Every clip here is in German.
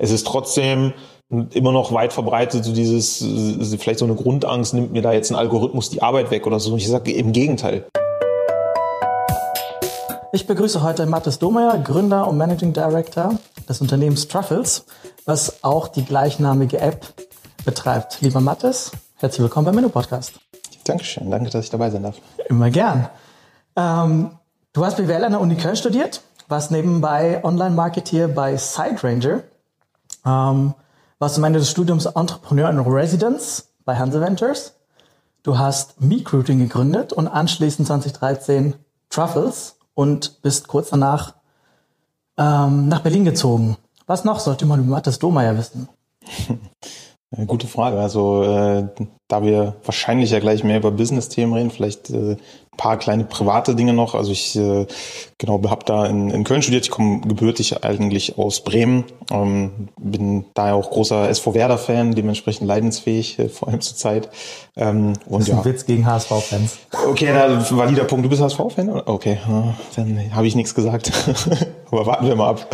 es ist trotzdem immer noch weit verbreitet, so dieses, vielleicht so eine Grundangst, nimmt mir da jetzt ein Algorithmus die Arbeit weg oder so. Ich sage im Gegenteil. Ich begrüße heute Mathis Domeyer, Gründer und Managing Director des Unternehmens Truffles, was auch die gleichnamige App betreibt. Lieber Mathis, herzlich willkommen beim Menü Podcast. Dankeschön, danke, dass ich dabei sein darf. Immer gern. Ähm, du hast BWL an der Uni Köln studiert, warst nebenbei Online-Marketeer bei SideRanger, ähm, warst am Ende des Studiums Entrepreneur in Residence bei Hanse Ventures. Du hast Meecruiting gegründet und anschließend 2013 Truffles und bist kurz danach ähm, nach Berlin gezogen. Was noch sollte man über Mathis Domeyer wissen? Gute Frage. Also äh, da wir wahrscheinlich ja gleich mehr über Business-Themen reden, vielleicht äh, paar kleine private Dinge noch. Also ich äh, genau habe da in, in Köln studiert. Ich komme gebürtig eigentlich aus Bremen. Ähm, bin daher auch großer SV Werder-Fan, dementsprechend leidensfähig, äh, vor allem zur Zeit. Ähm, und das ist ein ja. Witz gegen HSV-Fans. Okay, da valider Punkt. Du bist HSV-Fan? Okay, dann habe ich nichts gesagt. Aber warten wir mal ab.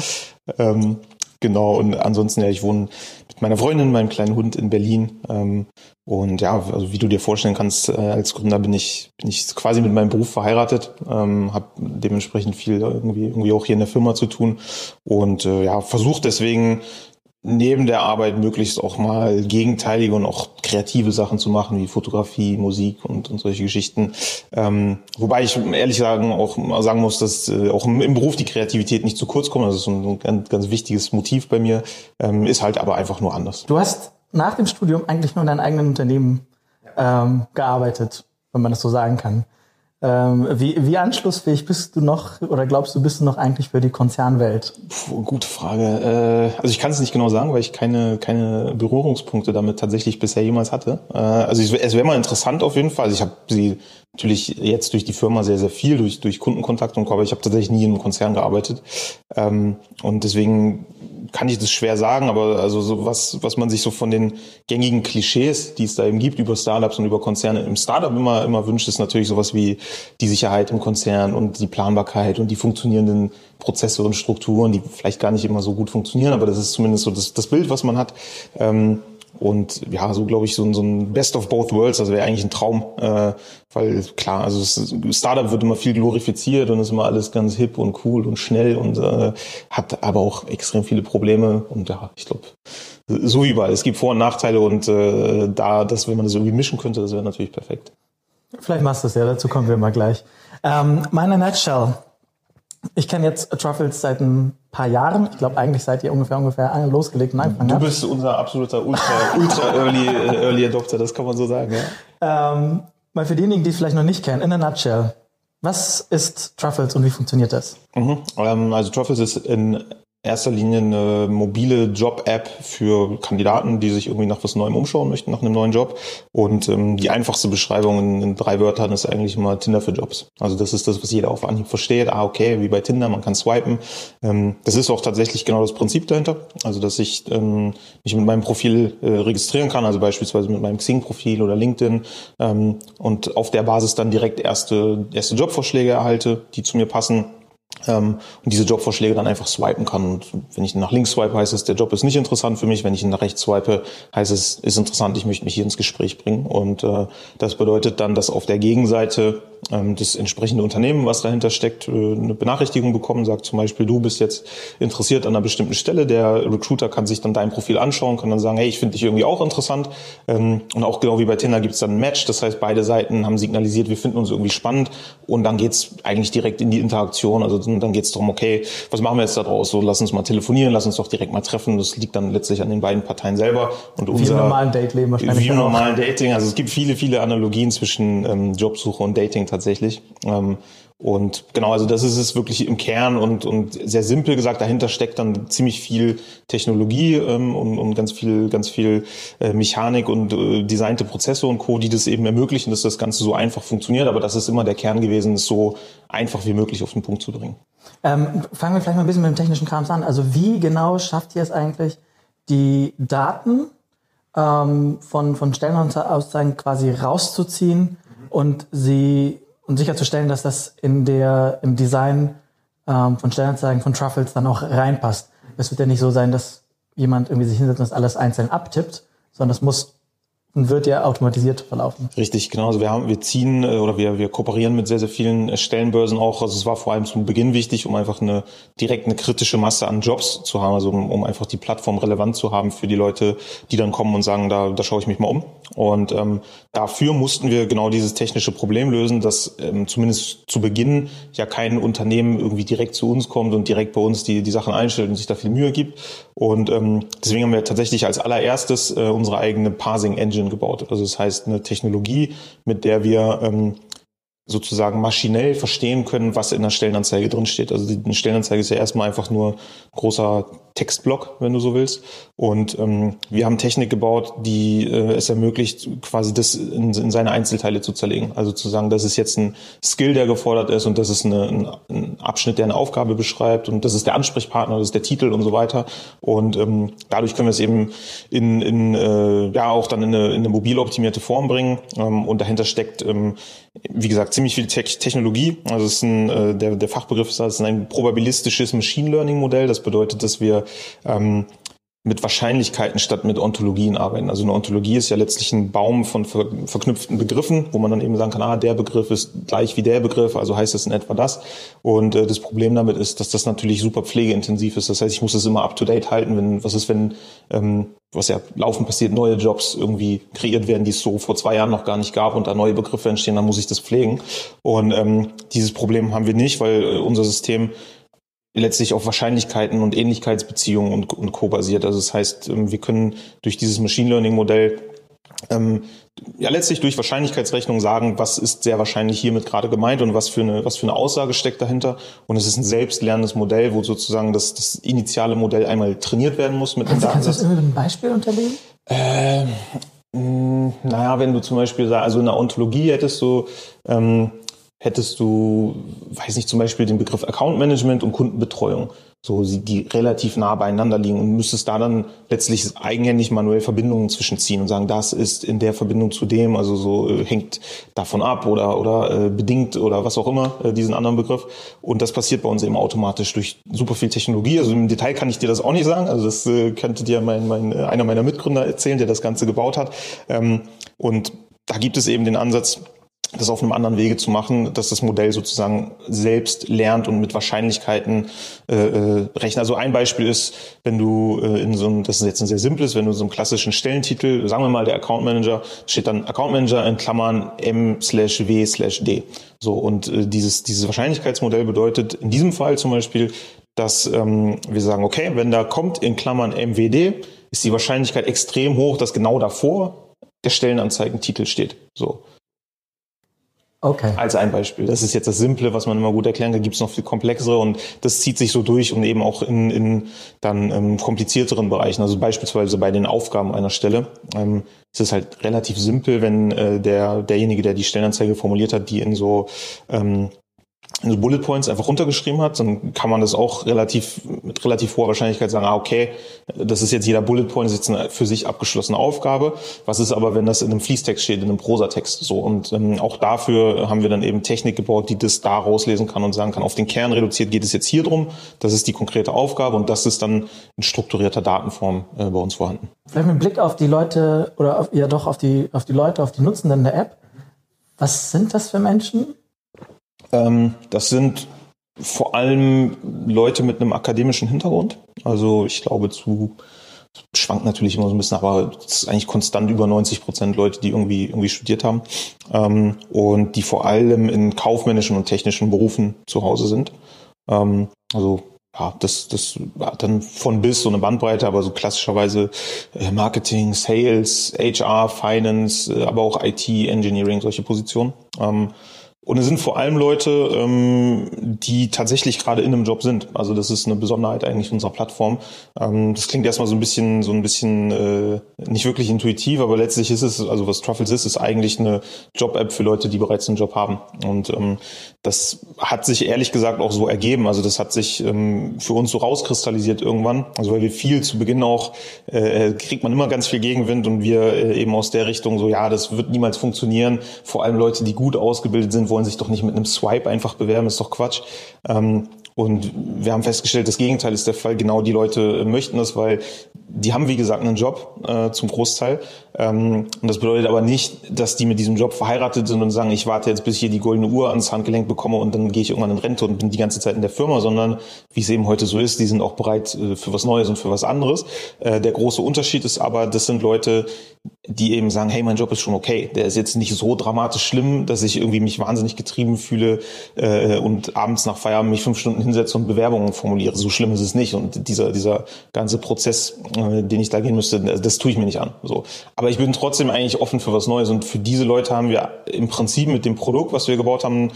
Ähm, Genau, und ansonsten, ja, ich wohne mit meiner Freundin, meinem kleinen Hund in Berlin. Ähm, und ja, also wie du dir vorstellen kannst, äh, als Gründer bin ich, bin ich quasi mit meinem Beruf verheiratet, ähm, habe dementsprechend viel irgendwie, irgendwie auch hier in der Firma zu tun und äh, ja, versuche deswegen neben der Arbeit möglichst auch mal gegenteilige und auch kreative Sachen zu machen, wie Fotografie, Musik und, und solche Geschichten. Ähm, wobei ich ehrlich sagen auch sagen muss, dass äh, auch im, im, Beruf die Kreativität nicht zu kurz kommt. Das ist ein ganz, ganz wichtiges Motiv bei mir, ähm, ist halt aber einfach nur anders. Du hast nach dem Studium eigentlich nur in deinem eigenen Unternehmen ähm, gearbeitet, wenn man das so sagen kann. Ähm, wie, wie anschlussfähig bist du noch oder glaubst du, bist du noch eigentlich für die Konzernwelt? Puh, gute Frage. Äh, also ich kann es nicht genau sagen, weil ich keine, keine Berührungspunkte damit tatsächlich bisher jemals hatte. Äh, also es, wäre mal interessant auf jeden Fall. Also ich habe sie natürlich jetzt durch die Firma sehr, sehr viel, durch, durch Kundenkontakt und aber ich habe tatsächlich nie in einem Konzern gearbeitet. Ähm, und deswegen kann ich das schwer sagen, aber also so was, was man sich so von den gängigen Klischees, die es da eben gibt über Startups und über Konzerne im Startup immer, immer wünscht, ist natürlich sowas wie die Sicherheit im Konzern und die Planbarkeit und die funktionierenden Prozesse und Strukturen, die vielleicht gar nicht immer so gut funktionieren, aber das ist zumindest so das, das Bild, was man hat. Ähm, und ja, so glaube ich, so, so ein Best of both worlds, das wäre eigentlich ein Traum. Äh, weil klar, also Startup wird immer viel glorifiziert und ist immer alles ganz hip und cool und schnell und äh, hat aber auch extrem viele Probleme. Und ja, ich glaube, so wie überall. Es gibt Vor- und Nachteile und äh, da, das, wenn man das irgendwie mischen könnte, das wäre natürlich perfekt. Vielleicht machst du es ja, dazu kommen wir mal gleich. Ähm, meine Nutshell. Ich kenne jetzt Truffles seit ein paar Jahren. Ich glaube, eigentlich seid ihr ungefähr ungefähr losgelegt und angefangen Du bist unser absoluter Ultra, Ultra Early, äh, Early Adopter, das kann man so sagen, ja. Ähm, mal für diejenigen, die es vielleicht noch nicht kennen, in a nutshell. Was ist Truffles und wie funktioniert das? Mhm. Ähm, also Truffles ist in erster Linie eine mobile Job-App für Kandidaten, die sich irgendwie nach was Neuem umschauen möchten, nach einem neuen Job. Und ähm, die einfachste Beschreibung in, in, drei Wörtern ist eigentlich immer Tinder für Jobs. Also das ist das, was jeder auf Anhieb versteht. Ah, okay, wie bei Tinder, man kann swipen. Ähm, das ist auch tatsächlich genau das Prinzip dahinter. Also dass ich ähm, mich mit meinem Profil äh, registrieren kann, also beispielsweise mit meinem Xing-Profil oder LinkedIn ähm, und auf der Basis dann direkt erste, erste Jobvorschläge erhalte, die zu mir passen und diese Jobvorschläge dann einfach swipen kann. Und wenn ich nach links swipe, heißt es, der Job ist nicht interessant für mich. Wenn ich ihn nach rechts swipe, heißt es, ist interessant, ich möchte mich hier ins Gespräch bringen. Und äh, das bedeutet dann, dass auf der Gegenseite ähm, das entsprechende Unternehmen, was dahinter steckt, äh, eine Benachrichtigung bekommen, sagt zum Beispiel, du bist jetzt interessiert an einer bestimmten Stelle. Der Recruiter kann sich dann dein Profil anschauen, kann dann sagen, hey, ich finde dich irgendwie auch interessant. Ähm, und auch genau wie bei Tinder gibt es dann ein Match. Das heißt, beide Seiten haben signalisiert, wir finden uns irgendwie spannend. Und dann geht's eigentlich direkt in die Interaktion. Also dann geht's darum, okay, was machen wir jetzt da draus? So, lass uns mal telefonieren, lass uns doch direkt mal treffen. Das liegt dann letztlich an den beiden Parteien selber. Und unser, wie im normalen Date-Leben wahrscheinlich. Wie im normalen Dating. Also es gibt viele, viele Analogien zwischen ähm, Jobsuche und Dating tatsächlich. Ähm, und genau, also das ist es wirklich im Kern und, und sehr simpel gesagt, dahinter steckt dann ziemlich viel Technologie ähm, und, und ganz viel, ganz viel äh, Mechanik und äh, designte Prozesse und Co., die das eben ermöglichen, dass das Ganze so einfach funktioniert. Aber das ist immer der Kern gewesen, es so einfach wie möglich auf den Punkt zu bringen. Ähm, fangen wir vielleicht mal ein bisschen mit dem technischen Krams an. Also wie genau schafft ihr es eigentlich, die Daten ähm, von, von Stellenaussagen quasi rauszuziehen und sie und sicherzustellen, dass das in der, im Design ähm, von Stellenanzeigen von Truffles dann auch reinpasst. Es wird ja nicht so sein, dass jemand irgendwie sich hinsetzt und das alles einzeln abtippt, sondern das muss und wird ja automatisiert verlaufen. Richtig, genau. Also wir haben, wir ziehen äh, oder wir, wir kooperieren mit sehr, sehr vielen Stellenbörsen auch. Also es war vor allem zum Beginn wichtig, um einfach eine direkt eine kritische Masse an Jobs zu haben, also um, um einfach die Plattform relevant zu haben für die Leute, die dann kommen und sagen, da, da schaue ich mich mal um. Und ähm, dafür mussten wir genau dieses technische Problem lösen, dass ähm, zumindest zu Beginn ja kein Unternehmen irgendwie direkt zu uns kommt und direkt bei uns die, die Sachen einstellt und sich da viel Mühe gibt. Und ähm, deswegen haben wir tatsächlich als allererstes äh, unsere eigene Parsing Engine gebaut. Also das heißt eine Technologie, mit der wir ähm, sozusagen maschinell verstehen können, was in der Stellenanzeige drin steht. Also die Stellenanzeige ist ja erstmal einfach nur großer Textblock, wenn du so willst. Und ähm, wir haben Technik gebaut, die äh, es ermöglicht, quasi das in, in seine Einzelteile zu zerlegen. Also zu sagen, das ist jetzt ein Skill, der gefordert ist und das ist eine, ein, Abschnitt, der eine Aufgabe beschreibt und das ist der Ansprechpartner, das ist der Titel und so weiter. Und ähm, dadurch können wir es eben in, in äh, ja auch dann in eine, in eine mobil optimierte Form bringen. Ähm, und dahinter steckt, ähm, wie gesagt, ziemlich viel Te Technologie. Also es ist ein, äh, der, der Fachbegriff ist, das ist ein probabilistisches Machine Learning Modell. Das bedeutet, dass wir ähm, mit Wahrscheinlichkeiten statt mit Ontologien arbeiten. Also eine Ontologie ist ja letztlich ein Baum von ver verknüpften Begriffen, wo man dann eben sagen kann, ah, der Begriff ist gleich wie der Begriff, also heißt das in etwa das. Und äh, das Problem damit ist, dass das natürlich super pflegeintensiv ist. Das heißt, ich muss es immer up-to-date halten, wenn, was ist, wenn, ähm, was ja laufend passiert, neue Jobs irgendwie kreiert werden, die es so vor zwei Jahren noch gar nicht gab und da neue Begriffe entstehen, dann muss ich das pflegen. Und ähm, dieses Problem haben wir nicht, weil äh, unser System letztlich auf Wahrscheinlichkeiten und Ähnlichkeitsbeziehungen und, und Co. basiert. Also das heißt, ähm, wir können durch dieses Machine Learning Modell ähm, ja letztlich durch Wahrscheinlichkeitsrechnung sagen, was ist sehr wahrscheinlich hiermit gerade gemeint und was für eine was für eine Aussage steckt dahinter. Und es ist ein selbstlernendes Modell, wo sozusagen das, das initiale Modell einmal trainiert werden muss mit einem Datensatz. Kannst du das mit einem Beispiel unterlegen? Ähm, mh, naja, wenn du zum Beispiel sagst, also in der Ontologie hättest du ähm, hättest du, weiß nicht, zum Beispiel den Begriff Account Management und Kundenbetreuung, so die relativ nah beieinander liegen und müsstest da dann letztlich eigenhändig manuell Verbindungen zwischenziehen und sagen, das ist in der Verbindung zu dem, also so äh, hängt davon ab oder oder äh, bedingt oder was auch immer äh, diesen anderen Begriff. Und das passiert bei uns eben automatisch durch super viel Technologie. Also im Detail kann ich dir das auch nicht sagen, also das äh, könnte dir mein, mein äh, einer meiner Mitgründer erzählen, der das Ganze gebaut hat. Ähm, und da gibt es eben den Ansatz, das auf einem anderen Wege zu machen, dass das Modell sozusagen selbst lernt und mit Wahrscheinlichkeiten äh, äh, rechnet. Also ein Beispiel ist, wenn du äh, in so einem, das ist jetzt ein sehr simples, wenn du in so einem klassischen Stellentitel, sagen wir mal der Account Manager, steht dann Account Manager in Klammern M slash W slash D. So und äh, dieses dieses Wahrscheinlichkeitsmodell bedeutet in diesem Fall zum Beispiel, dass ähm, wir sagen, okay, wenn da kommt in Klammern MWD, ist die Wahrscheinlichkeit extrem hoch, dass genau davor der Stellenanzeigentitel steht. So. Okay. Als ein Beispiel. Das ist jetzt das Simple, was man immer gut erklären kann. Gibt es noch viel komplexere und das zieht sich so durch und eben auch in, in dann ähm, komplizierteren Bereichen. Also beispielsweise bei den Aufgaben einer Stelle ähm, ist es halt relativ simpel, wenn äh, der derjenige, der die Stellenanzeige formuliert hat, die in so ähm, so Bullet Points einfach runtergeschrieben hat, dann kann man das auch relativ mit relativ hoher Wahrscheinlichkeit sagen, ah, okay, das ist jetzt jeder Bullet Point, ist jetzt eine für sich abgeschlossene Aufgabe. Was ist aber, wenn das in einem Fließtext steht, in einem Prosatext so? Und ähm, auch dafür haben wir dann eben Technik gebaut, die das da rauslesen kann und sagen kann, auf den Kern reduziert geht es jetzt hier drum, das ist die konkrete Aufgabe und das ist dann in strukturierter Datenform äh, bei uns vorhanden. Vielleicht mit Blick auf die Leute oder auf, ja doch auf die, auf die Leute, auf die Nutzenden der App. Was sind das für Menschen? Ähm, das sind vor allem Leute mit einem akademischen Hintergrund. Also ich glaube zu schwankt natürlich immer so ein bisschen, aber es ist eigentlich konstant über 90 Prozent Leute, die irgendwie irgendwie studiert haben ähm, und die vor allem in kaufmännischen und technischen Berufen zu Hause sind. Ähm, also ja, das, das hat dann von bis so eine Bandbreite, aber so klassischerweise äh, Marketing, Sales, HR, Finance, äh, aber auch IT, Engineering, solche Positionen. Ähm, und es sind vor allem Leute, ähm, die tatsächlich gerade in einem Job sind. Also das ist eine Besonderheit eigentlich unserer Plattform. Ähm, das klingt erstmal so ein bisschen, so ein bisschen äh, nicht wirklich intuitiv, aber letztlich ist es, also was Truffles ist, ist eigentlich eine Job-App für Leute, die bereits einen Job haben. Und ähm, das hat sich ehrlich gesagt auch so ergeben. Also das hat sich ähm, für uns so rauskristallisiert irgendwann. Also weil wir viel zu Beginn auch, äh, kriegt man immer ganz viel Gegenwind und wir äh, eben aus der Richtung so, ja, das wird niemals funktionieren. Vor allem Leute, die gut ausgebildet sind, wollen sich doch nicht mit einem Swipe einfach bewerben, ist doch Quatsch. Ähm, Und wir haben festgestellt, das Gegenteil ist der Fall. Genau die Leute möchten das, weil die haben, wie gesagt, einen Job äh, zum Großteil. Ähm, und das bedeutet aber nicht, dass die mit diesem Job verheiratet sind und sagen, ich warte jetzt, bis ich hier die goldene Uhr ans Handgelenk bekomme und dann gehe ich irgendwann in Rente und bin die ganze Zeit in der Firma, sondern wie es eben heute so ist, die sind auch bereit äh, für was Neues und für was anderes. Äh, der große Unterschied ist aber, das sind Leute, die eben sagen, hey, mein Job ist schon okay. Der ist jetzt nicht so dramatisch schlimm, dass ich irgendwie mich wahnsinnig getrieben fühle äh, und abends nach Feierabend mich fünf Stunden hinsetze und Bewerbungen formuliere. So schlimm ist es nicht. Und dieser, dieser ganze Prozess, äh, den ich da gehen müsste, das, das tue ich mir nicht an. So. Aber ich bin trotzdem eigentlich offen für was Neues. Und für diese Leute haben wir im Prinzip mit dem Produkt, was wir gebaut haben,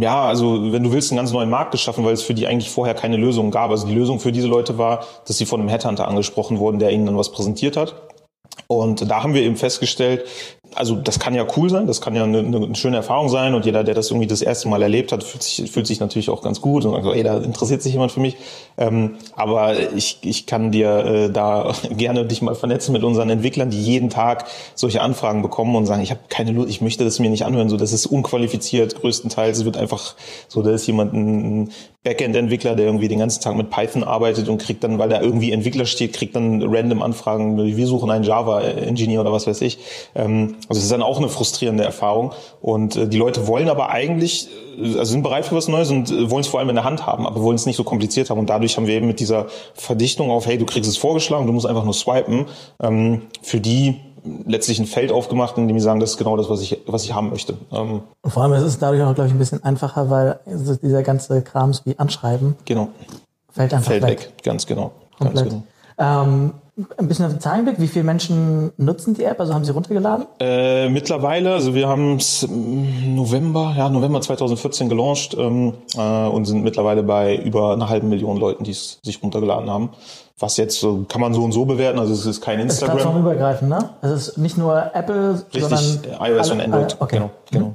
ja, also wenn du willst, einen ganz neuen Markt geschaffen, weil es für die eigentlich vorher keine Lösung gab. Also die Lösung für diese Leute war, dass sie von einem Headhunter angesprochen wurden, der ihnen dann was präsentiert hat. Und da haben wir eben festgestellt, also das kann ja cool sein, das kann ja eine, eine, schöne Erfahrung sein und jeder, der das irgendwie das erste Mal erlebt hat, fühlt sich, fühlt sich natürlich auch ganz gut und sagt ey, da interessiert sich jemand für mich. Ähm, aber ich, ich kann dir äh, da gerne dich mal vernetzen mit unseren Entwicklern, die jeden Tag solche Anfragen bekommen und sagen, ich habe keine Lust, ich möchte das mir nicht anhören, so das ist unqualifiziert größtenteils. Es wird einfach so, da ist jemand ein Backend-Entwickler, der irgendwie den ganzen Tag mit Python arbeitet und kriegt dann, weil da irgendwie Entwickler steht, kriegt dann random Anfragen, wir suchen einen Java-Engineer oder was weiß ich. Ähm, also es ist dann auch eine frustrierende Erfahrung. Und äh, die Leute wollen aber eigentlich, äh, also sind bereit für was Neues und äh, wollen es vor allem in der Hand haben, aber wollen es nicht so kompliziert haben. Und dadurch haben wir eben mit dieser Verdichtung auf, hey, du kriegst es vorgeschlagen, du musst einfach nur swipen, ähm, für die letztlich ein Feld aufgemacht, in dem sie sagen, das ist genau das, was ich, was ich haben möchte. Ähm, vor allem ist es dadurch auch, glaube ich, ein bisschen einfacher, weil dieser ganze Krams wie Anschreiben genau. fällt einfach fällt weg. weg. Ganz genau. Komplett. Ganz genau. Ähm, ein bisschen auf den Zahlenblick, wie viele Menschen nutzen die App? Also haben sie runtergeladen? Äh, mittlerweile, also wir haben es November, ja, November 2014 gelauncht ähm, äh, und sind mittlerweile bei über einer halben Million Leuten, die es sich runtergeladen haben. Was jetzt so, kann man so und so bewerten, also es ist kein Instagram. Es ist plattformübergreifend, ne? Es ist nicht nur Apple, Richtig, sondern iOS alle, und Android. okay. Genau, genau. Mhm.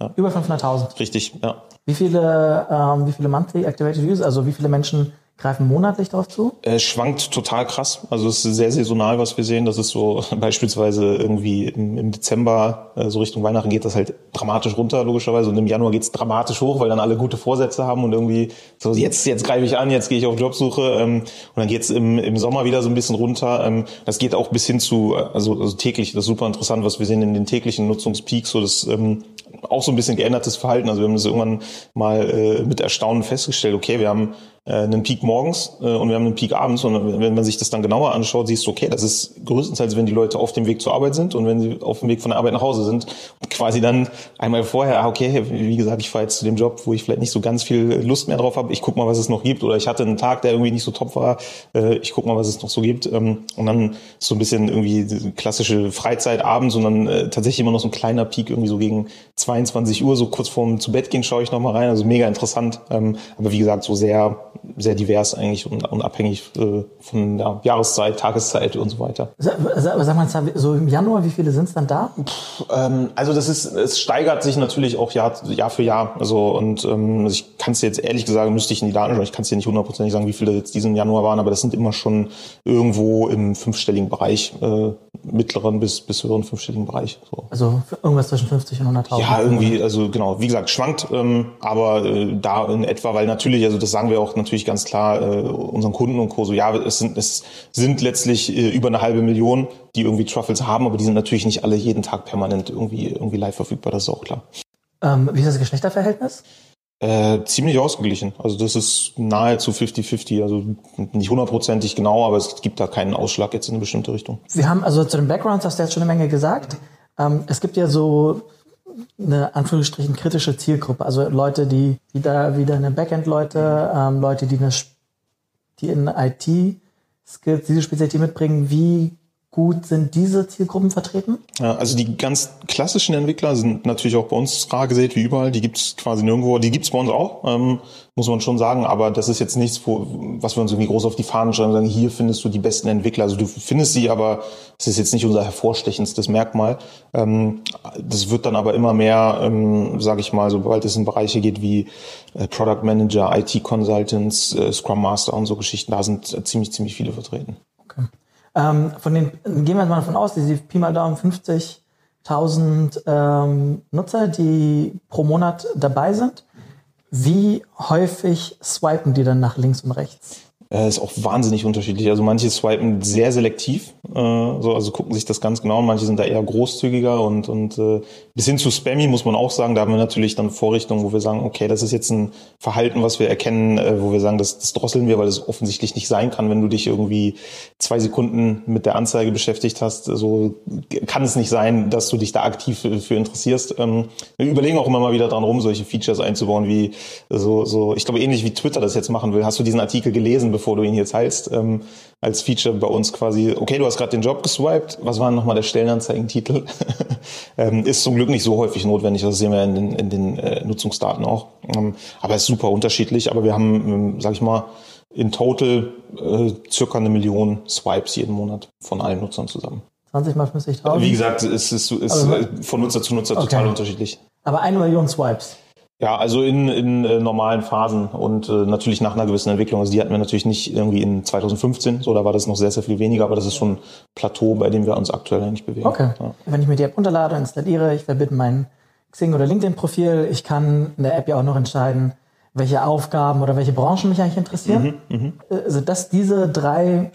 Ja. Über 500.000. Richtig, ja. Wie viele, ähm, wie viele monthly activated users, also wie viele Menschen greifen monatlich darauf zu? Es schwankt total krass. Also es ist sehr saisonal, was wir sehen. Das ist so beispielsweise irgendwie im, im Dezember, äh, so Richtung Weihnachten geht das halt dramatisch runter, logischerweise. Und im Januar geht's dramatisch hoch, weil dann alle gute Vorsätze haben und irgendwie so, jetzt, jetzt greife ich an, jetzt gehe ich auf Jobsuche. Ähm, und dann geht's im, im Sommer wieder so ein bisschen runter. Ähm, das geht auch bis hin zu, also, also täglich, das ist super interessant, was wir sehen in den täglichen Nutzungspeaks, so das ähm, auch so ein bisschen geändertes Verhalten. Also wir haben das irgendwann mal äh, mit Erstaunen festgestellt, okay, wir haben einen Peak morgens äh, und wir haben einen Peak abends. Und wenn man sich das dann genauer anschaut, siehst du, okay, das ist größtenteils, wenn die Leute auf dem Weg zur Arbeit sind und wenn sie auf dem Weg von der Arbeit nach Hause sind. Und quasi dann einmal vorher, ah, okay, wie gesagt, ich fahre jetzt zu dem Job, wo ich vielleicht nicht so ganz viel Lust mehr drauf habe. Ich guck mal, was es noch gibt. Oder ich hatte einen Tag, der irgendwie nicht so top war. Äh, ich guck mal, was es noch so gibt. Ähm, und dann so ein bisschen irgendwie klassische Freizeit abends und dann äh, tatsächlich immer noch so ein kleiner Peak, irgendwie so gegen 22 Uhr, so kurz vorm zu Bett gehen, schaue ich noch mal rein. Also mega interessant. Ähm, aber wie gesagt, so sehr sehr divers eigentlich und, und abhängig äh, von der Jahreszeit, Tageszeit und so weiter. Sag, sag mal, so im Januar, wie viele sind es dann da? Pff, ähm, also das ist, es steigert sich natürlich auch Jahr, Jahr für Jahr. Also und ähm, ich kann es jetzt ehrlich gesagt, müsste ich in die Daten schauen, ich kann es dir nicht hundertprozentig sagen, wie viele jetzt diesen Januar waren, aber das sind immer schon irgendwo im fünfstelligen Bereich, äh, mittleren bis, bis höheren fünfstelligen Bereich. So. Also irgendwas zwischen 50 und 100.000? Ja, irgendwie, also genau, wie gesagt, schwankt, ähm, aber äh, da in etwa, weil natürlich, also das sagen wir auch natürlich ganz klar äh, unseren Kunden und Co. So, ja, es sind, es sind letztlich äh, über eine halbe Million, die irgendwie Truffles haben, aber die sind natürlich nicht alle jeden Tag permanent irgendwie, irgendwie live verfügbar, das ist auch klar. Ähm, wie ist das Geschlechterverhältnis? Äh, ziemlich ausgeglichen. Also das ist nahezu 50-50. Also nicht hundertprozentig genau, aber es gibt da keinen Ausschlag jetzt in eine bestimmte Richtung. Wir haben also zu den Backgrounds hast du jetzt schon eine Menge gesagt. Ähm, es gibt ja so eine Anführungsstrichen kritische Zielgruppe, also Leute, die wieder wieder eine Backend-Leute, ähm, Leute, die eine die in IT-Skills diese Spezialität mitbringen. Wie gut sind diese Zielgruppen vertreten? Ja, also die ganz klassischen Entwickler sind natürlich auch bei uns rar gesät wie überall. Die gibt's quasi nirgendwo. Die gibt's bei uns auch, ähm, muss man schon sagen. Aber das ist jetzt nichts, wo, was wir uns irgendwie groß auf die Fahnen schreiben und sagen, hier findest du die besten Entwickler. Also du findest sie, aber es ist jetzt nicht unser hervorstechendstes Merkmal. Ähm, das wird dann aber immer mehr, ähm, sage ich mal, sobald es in Bereiche geht wie äh, Product Manager, IT Consultants, äh, Scrum Master und so Geschichten, da sind äh, ziemlich, ziemlich viele vertreten. Ähm, von den, gehen wir mal davon aus, diese Pi mal Daumen 50.000 ähm, Nutzer, die pro Monat dabei sind. Wie häufig swipen die dann nach links und rechts? Äh, ist auch wahnsinnig unterschiedlich. Also manche swipen sehr selektiv, äh, so, also gucken sich das ganz genau an. Manche sind da eher großzügiger und, und äh, bis hin zu Spammy muss man auch sagen, da haben wir natürlich dann Vorrichtungen, wo wir sagen, okay, das ist jetzt ein Verhalten, was wir erkennen, äh, wo wir sagen, das, das drosseln wir, weil es offensichtlich nicht sein kann, wenn du dich irgendwie zwei Sekunden mit der Anzeige beschäftigt hast. So kann es nicht sein, dass du dich da aktiv für, für interessierst. Ähm, wir überlegen auch immer mal wieder dran rum, solche Features einzubauen, wie so, so, ich glaube, ähnlich wie Twitter das jetzt machen will. Hast du diesen Artikel gelesen, bevor du ihn hier teilst, ähm, als Feature bei uns quasi, okay, du hast gerade den Job geswiped, was war nochmal der Stellenanzeigentitel? ähm, ist zum Glück nicht so häufig notwendig, das sehen wir in den, in den äh, Nutzungsdaten auch. Ähm, aber ist super unterschiedlich, aber wir haben, ähm, sag ich mal, in total äh, circa eine Million Swipes jeden Monat von allen Nutzern zusammen. 20 mal 50.000? Wie gesagt, es ist, ist, ist von Nutzer zu Nutzer okay. total unterschiedlich. Aber eine Million Swipes? Ja, also in, in äh, normalen Phasen und äh, natürlich nach einer gewissen Entwicklung. Also die hatten wir natürlich nicht irgendwie in 2015, so da war das noch sehr, sehr viel weniger, aber das ist schon ein Plateau, bei dem wir uns aktuell eigentlich bewegen. Okay. Ja. Wenn ich mir die App runterlade, installiere, ich verbinde mein Xing- oder LinkedIn-Profil, ich kann in der App ja auch noch entscheiden, welche Aufgaben oder welche Branchen mich eigentlich interessieren. Mhm, mh. Also dass diese drei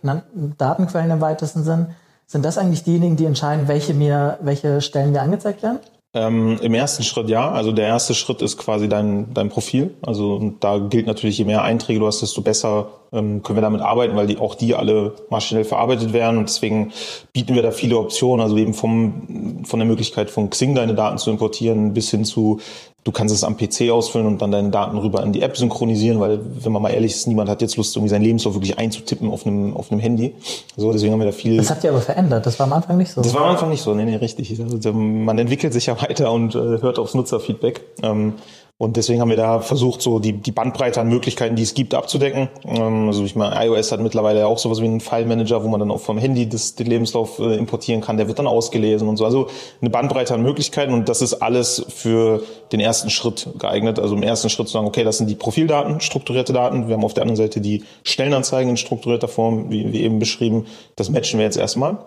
Datenquellen im weitesten Sinn, sind das eigentlich diejenigen, die entscheiden, welche mir, welche Stellen mir angezeigt werden? Ähm, Im ersten Schritt ja. Also der erste Schritt ist quasi dein, dein Profil. Also da gilt natürlich, je mehr Einträge du hast, desto besser ähm, können wir damit arbeiten, weil die auch die alle maschinell verarbeitet werden. Und deswegen bieten wir da viele Optionen. Also eben vom, von der Möglichkeit von Xing deine Daten zu importieren bis hin zu Du kannst es am PC ausfüllen und dann deine Daten rüber in die App synchronisieren, weil, wenn man mal ehrlich ist, niemand hat jetzt Lust, irgendwie seinen Lebenslauf wirklich einzutippen auf einem, auf einem Handy. So, deswegen haben wir da viel. Das habt ihr aber verändert. Das war am Anfang nicht so. Das war am Anfang nicht so. Nee, nee, richtig. Also, man entwickelt sich ja weiter und äh, hört aufs Nutzerfeedback. Ähm, und deswegen haben wir da versucht, so die, die Bandbreite an Möglichkeiten, die es gibt, abzudecken. Ähm, also ich meine, iOS hat mittlerweile auch sowas wie einen File-Manager, wo man dann auch vom Handy das, den Lebenslauf äh, importieren kann. Der wird dann ausgelesen und so. Also eine Bandbreite an Möglichkeiten und das ist alles für den ersten Schritt geeignet. Also im ersten Schritt zu sagen, okay, das sind die Profildaten, strukturierte Daten. Wir haben auf der anderen Seite die Stellenanzeigen in strukturierter Form, wie, wie eben beschrieben. Das matchen wir jetzt erstmal.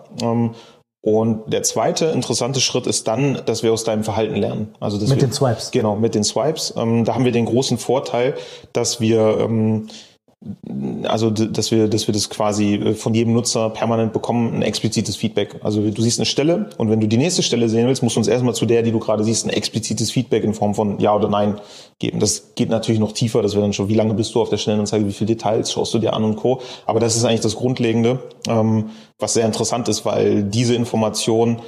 Und der zweite interessante Schritt ist dann, dass wir aus deinem Verhalten lernen. Also mit wir, den Swipes. Genau, mit den Swipes. Ähm, da haben wir den großen Vorteil, dass wir ähm, also dass wir, dass wir das quasi äh, von jedem Nutzer permanent bekommen, ein explizites Feedback. Also du siehst eine Stelle und wenn du die nächste Stelle sehen willst, musst du uns erstmal zu der, die du gerade siehst, ein explizites Feedback in Form von Ja oder Nein geben. Das geht natürlich noch tiefer, das wäre dann schon, wie lange bist du auf der Stellenanzeige, wie viele Details schaust du dir an und Co. Aber das ist eigentlich das Grundlegende, ähm, was sehr interessant ist, weil diese Information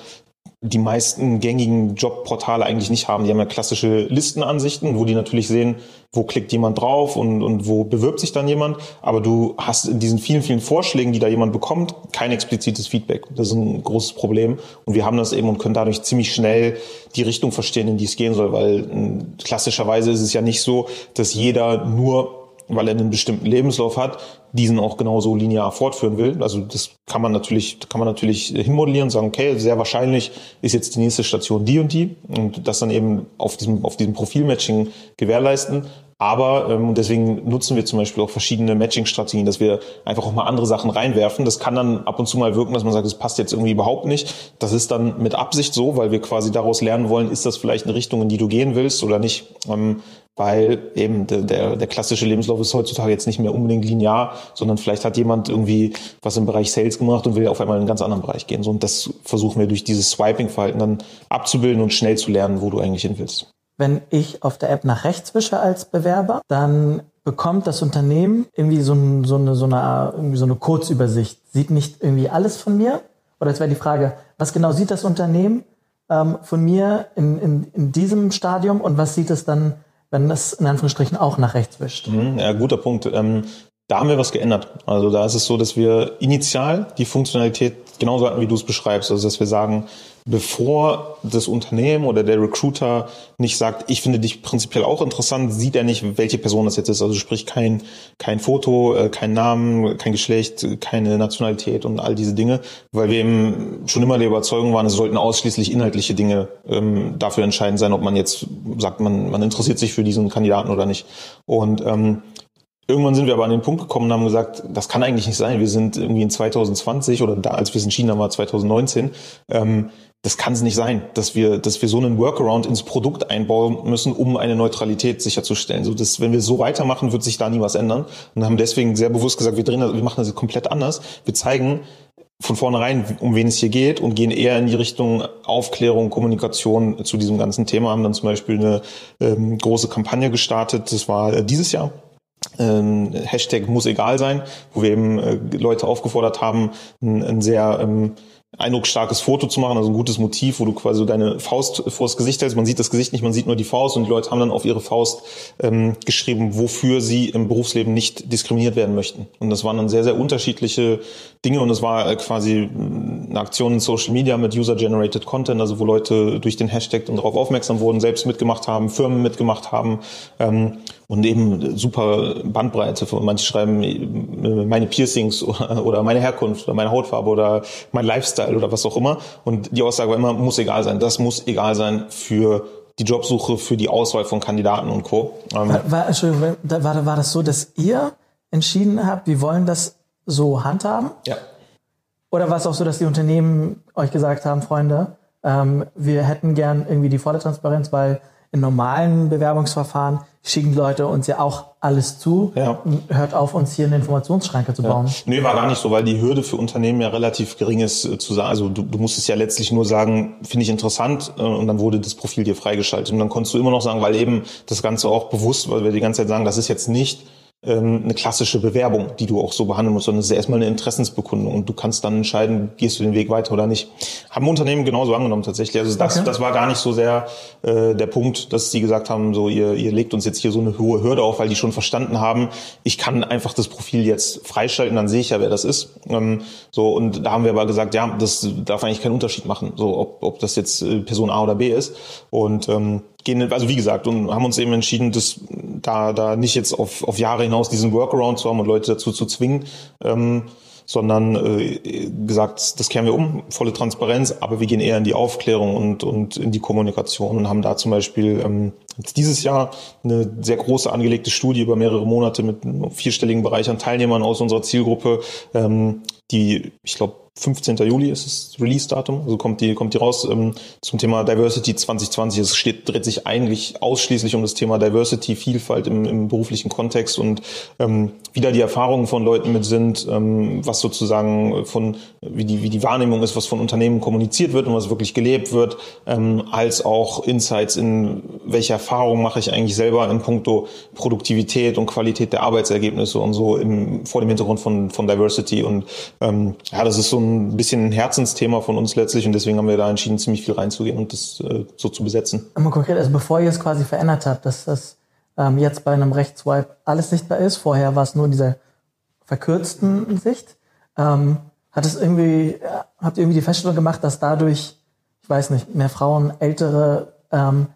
die meisten gängigen Jobportale eigentlich nicht haben. Die haben ja klassische Listenansichten, wo die natürlich sehen, wo klickt jemand drauf und, und wo bewirbt sich dann jemand. Aber du hast in diesen vielen, vielen Vorschlägen, die da jemand bekommt, kein explizites Feedback. Das ist ein großes Problem. Und wir haben das eben und können dadurch ziemlich schnell die Richtung verstehen, in die es gehen soll. Weil klassischerweise ist es ja nicht so, dass jeder nur weil er einen bestimmten Lebenslauf hat, diesen auch genauso linear fortführen will. Also das kann man natürlich, kann man natürlich hinmodellieren und sagen, okay, sehr wahrscheinlich ist jetzt die nächste Station die und die und das dann eben auf diesem, auf diesem Profilmatching gewährleisten. Aber ähm, deswegen nutzen wir zum Beispiel auch verschiedene Matching-Strategien, dass wir einfach auch mal andere Sachen reinwerfen. Das kann dann ab und zu mal wirken, dass man sagt, es passt jetzt irgendwie überhaupt nicht. Das ist dann mit Absicht so, weil wir quasi daraus lernen wollen, ist das vielleicht eine Richtung, in die du gehen willst oder nicht. Ähm, weil eben der, der, der klassische Lebenslauf ist heutzutage jetzt nicht mehr unbedingt linear, sondern vielleicht hat jemand irgendwie was im Bereich Sales gemacht und will auf einmal in einen ganz anderen Bereich gehen. So, und das versuchen wir durch dieses Swiping-Verhalten dann abzubilden und schnell zu lernen, wo du eigentlich hin willst. Wenn ich auf der App nach rechts wische als Bewerber, dann bekommt das Unternehmen irgendwie so, so, eine, so, eine, irgendwie so eine Kurzübersicht. Sieht nicht irgendwie alles von mir? Oder jetzt wäre die Frage, was genau sieht das Unternehmen ähm, von mir in, in, in diesem Stadium und was sieht es dann wenn es in Anführungsstrichen auch nach rechts wischt. Mhm, ja, guter Punkt. Ähm, da haben wir was geändert. Also da ist es so, dass wir initial die Funktionalität genauso hatten, wie du es beschreibst. Also dass wir sagen, bevor das Unternehmen oder der Recruiter nicht sagt, ich finde dich prinzipiell auch interessant, sieht er nicht, welche Person das jetzt ist. Also sprich kein, kein Foto, äh, kein Namen, kein Geschlecht, keine Nationalität und all diese Dinge, weil wir eben schon immer der Überzeugung waren, es sollten ausschließlich inhaltliche Dinge ähm, dafür entscheidend sein, ob man jetzt sagt, man, man interessiert sich für diesen Kandidaten oder nicht. Und ähm, Irgendwann sind wir aber an den Punkt gekommen und haben gesagt, das kann eigentlich nicht sein. Wir sind irgendwie in 2020 oder da, als wir es entschieden haben, war 2019. Ähm, das kann es nicht sein, dass wir, dass wir so einen Workaround ins Produkt einbauen müssen, um eine Neutralität sicherzustellen. So, dass, wenn wir so weitermachen, wird sich da nie was ändern. Und haben deswegen sehr bewusst gesagt, wir drehen das, wir machen das komplett anders. Wir zeigen von vornherein, um wen es hier geht und gehen eher in die Richtung Aufklärung, Kommunikation zu diesem ganzen Thema. Haben dann zum Beispiel eine ähm, große Kampagne gestartet. Das war äh, dieses Jahr ähm, Hashtag muss egal sein, wo wir eben äh, Leute aufgefordert haben, ein, ein sehr ähm, eindrucksstarkes Foto zu machen, also ein gutes Motiv, wo du quasi so deine Faust vors Gesicht hältst. Man sieht das Gesicht nicht, man sieht nur die Faust und die Leute haben dann auf ihre Faust ähm, geschrieben, wofür sie im Berufsleben nicht diskriminiert werden möchten. Und das waren dann sehr, sehr unterschiedliche Dinge und es war äh, quasi eine Aktion in Social Media mit User-Generated Content, also wo Leute durch den Hashtag dann darauf aufmerksam wurden, selbst mitgemacht haben, Firmen mitgemacht haben. Ähm, und eben super Bandbreite. Manche schreiben meine Piercings oder meine Herkunft oder meine Hautfarbe oder mein Lifestyle oder was auch immer. Und die Aussage war immer, muss egal sein. Das muss egal sein für die Jobsuche, für die Auswahl von Kandidaten und Co. Ähm, war, war, Entschuldigung, war, war das so, dass ihr entschieden habt, wir wollen das so handhaben? Ja. Oder war es auch so, dass die Unternehmen euch gesagt haben, Freunde, ähm, wir hätten gern irgendwie die volle Transparenz, weil in normalen Bewerbungsverfahren schicken die Leute uns ja auch alles zu. Ja. Hört auf, uns hier eine Informationsschranke zu bauen. Ja. Nee, war gar nicht so, weil die Hürde für Unternehmen ja relativ gering ist äh, zu sagen. Also du, du musst es ja letztlich nur sagen, finde ich interessant äh, und dann wurde das Profil dir freigeschaltet. Und dann konntest du immer noch sagen, weil eben das Ganze auch bewusst, weil wir die ganze Zeit sagen, das ist jetzt nicht ähm, eine klassische Bewerbung, die du auch so behandeln musst, sondern es ist erstmal eine Interessensbekundung und du kannst dann entscheiden, gehst du den Weg weiter oder nicht. Haben Unternehmen genauso angenommen tatsächlich. Also das, okay. das war gar nicht so sehr äh, der Punkt, dass sie gesagt haben, so ihr, ihr legt uns jetzt hier so eine hohe Hürde auf, weil die schon verstanden haben, ich kann einfach das Profil jetzt freischalten, dann sehe ich ja, wer das ist. Ähm, so und da haben wir aber gesagt, ja, das darf eigentlich keinen Unterschied machen, so ob, ob das jetzt äh, Person A oder B ist. Und ähm, gehen, also wie gesagt, und haben uns eben entschieden, das da, da nicht jetzt auf, auf Jahre hinaus diesen Workaround zu haben und Leute dazu zu zwingen, ähm, sondern äh, gesagt, das kehren wir um, volle Transparenz, aber wir gehen eher in die Aufklärung und, und in die Kommunikation und haben da zum Beispiel ähm, dieses Jahr eine sehr große angelegte Studie über mehrere Monate mit einem vierstelligen Bereich an Teilnehmern aus unserer Zielgruppe, ähm, die, ich glaube, 15. Juli ist das Release-Datum, also kommt die, kommt die raus ähm, zum Thema Diversity 2020. Es steht, dreht sich eigentlich ausschließlich um das Thema Diversity, Vielfalt im, im beruflichen Kontext und ähm, wie da die Erfahrungen von Leuten mit sind, ähm, was sozusagen von, wie die, wie die Wahrnehmung ist, was von Unternehmen kommuniziert wird und was wirklich gelebt wird, ähm, als auch Insights in welche Erfahrungen mache ich eigentlich selber in puncto Produktivität und Qualität der Arbeitsergebnisse und so im, vor dem Hintergrund von, von Diversity und ähm, ja, das ist so ein bisschen ein Herzensthema von uns letztlich und deswegen haben wir da entschieden, ziemlich viel reinzugehen und das äh, so zu besetzen. Aber konkret, also bevor ihr es quasi verändert habt, dass das ähm, jetzt bei einem Rechtsswipe alles sichtbar ist, vorher war es nur in dieser verkürzten Sicht, ähm, hat es irgendwie, habt ihr irgendwie die Feststellung gemacht, dass dadurch, ich weiß nicht, mehr Frauen, ältere ähm,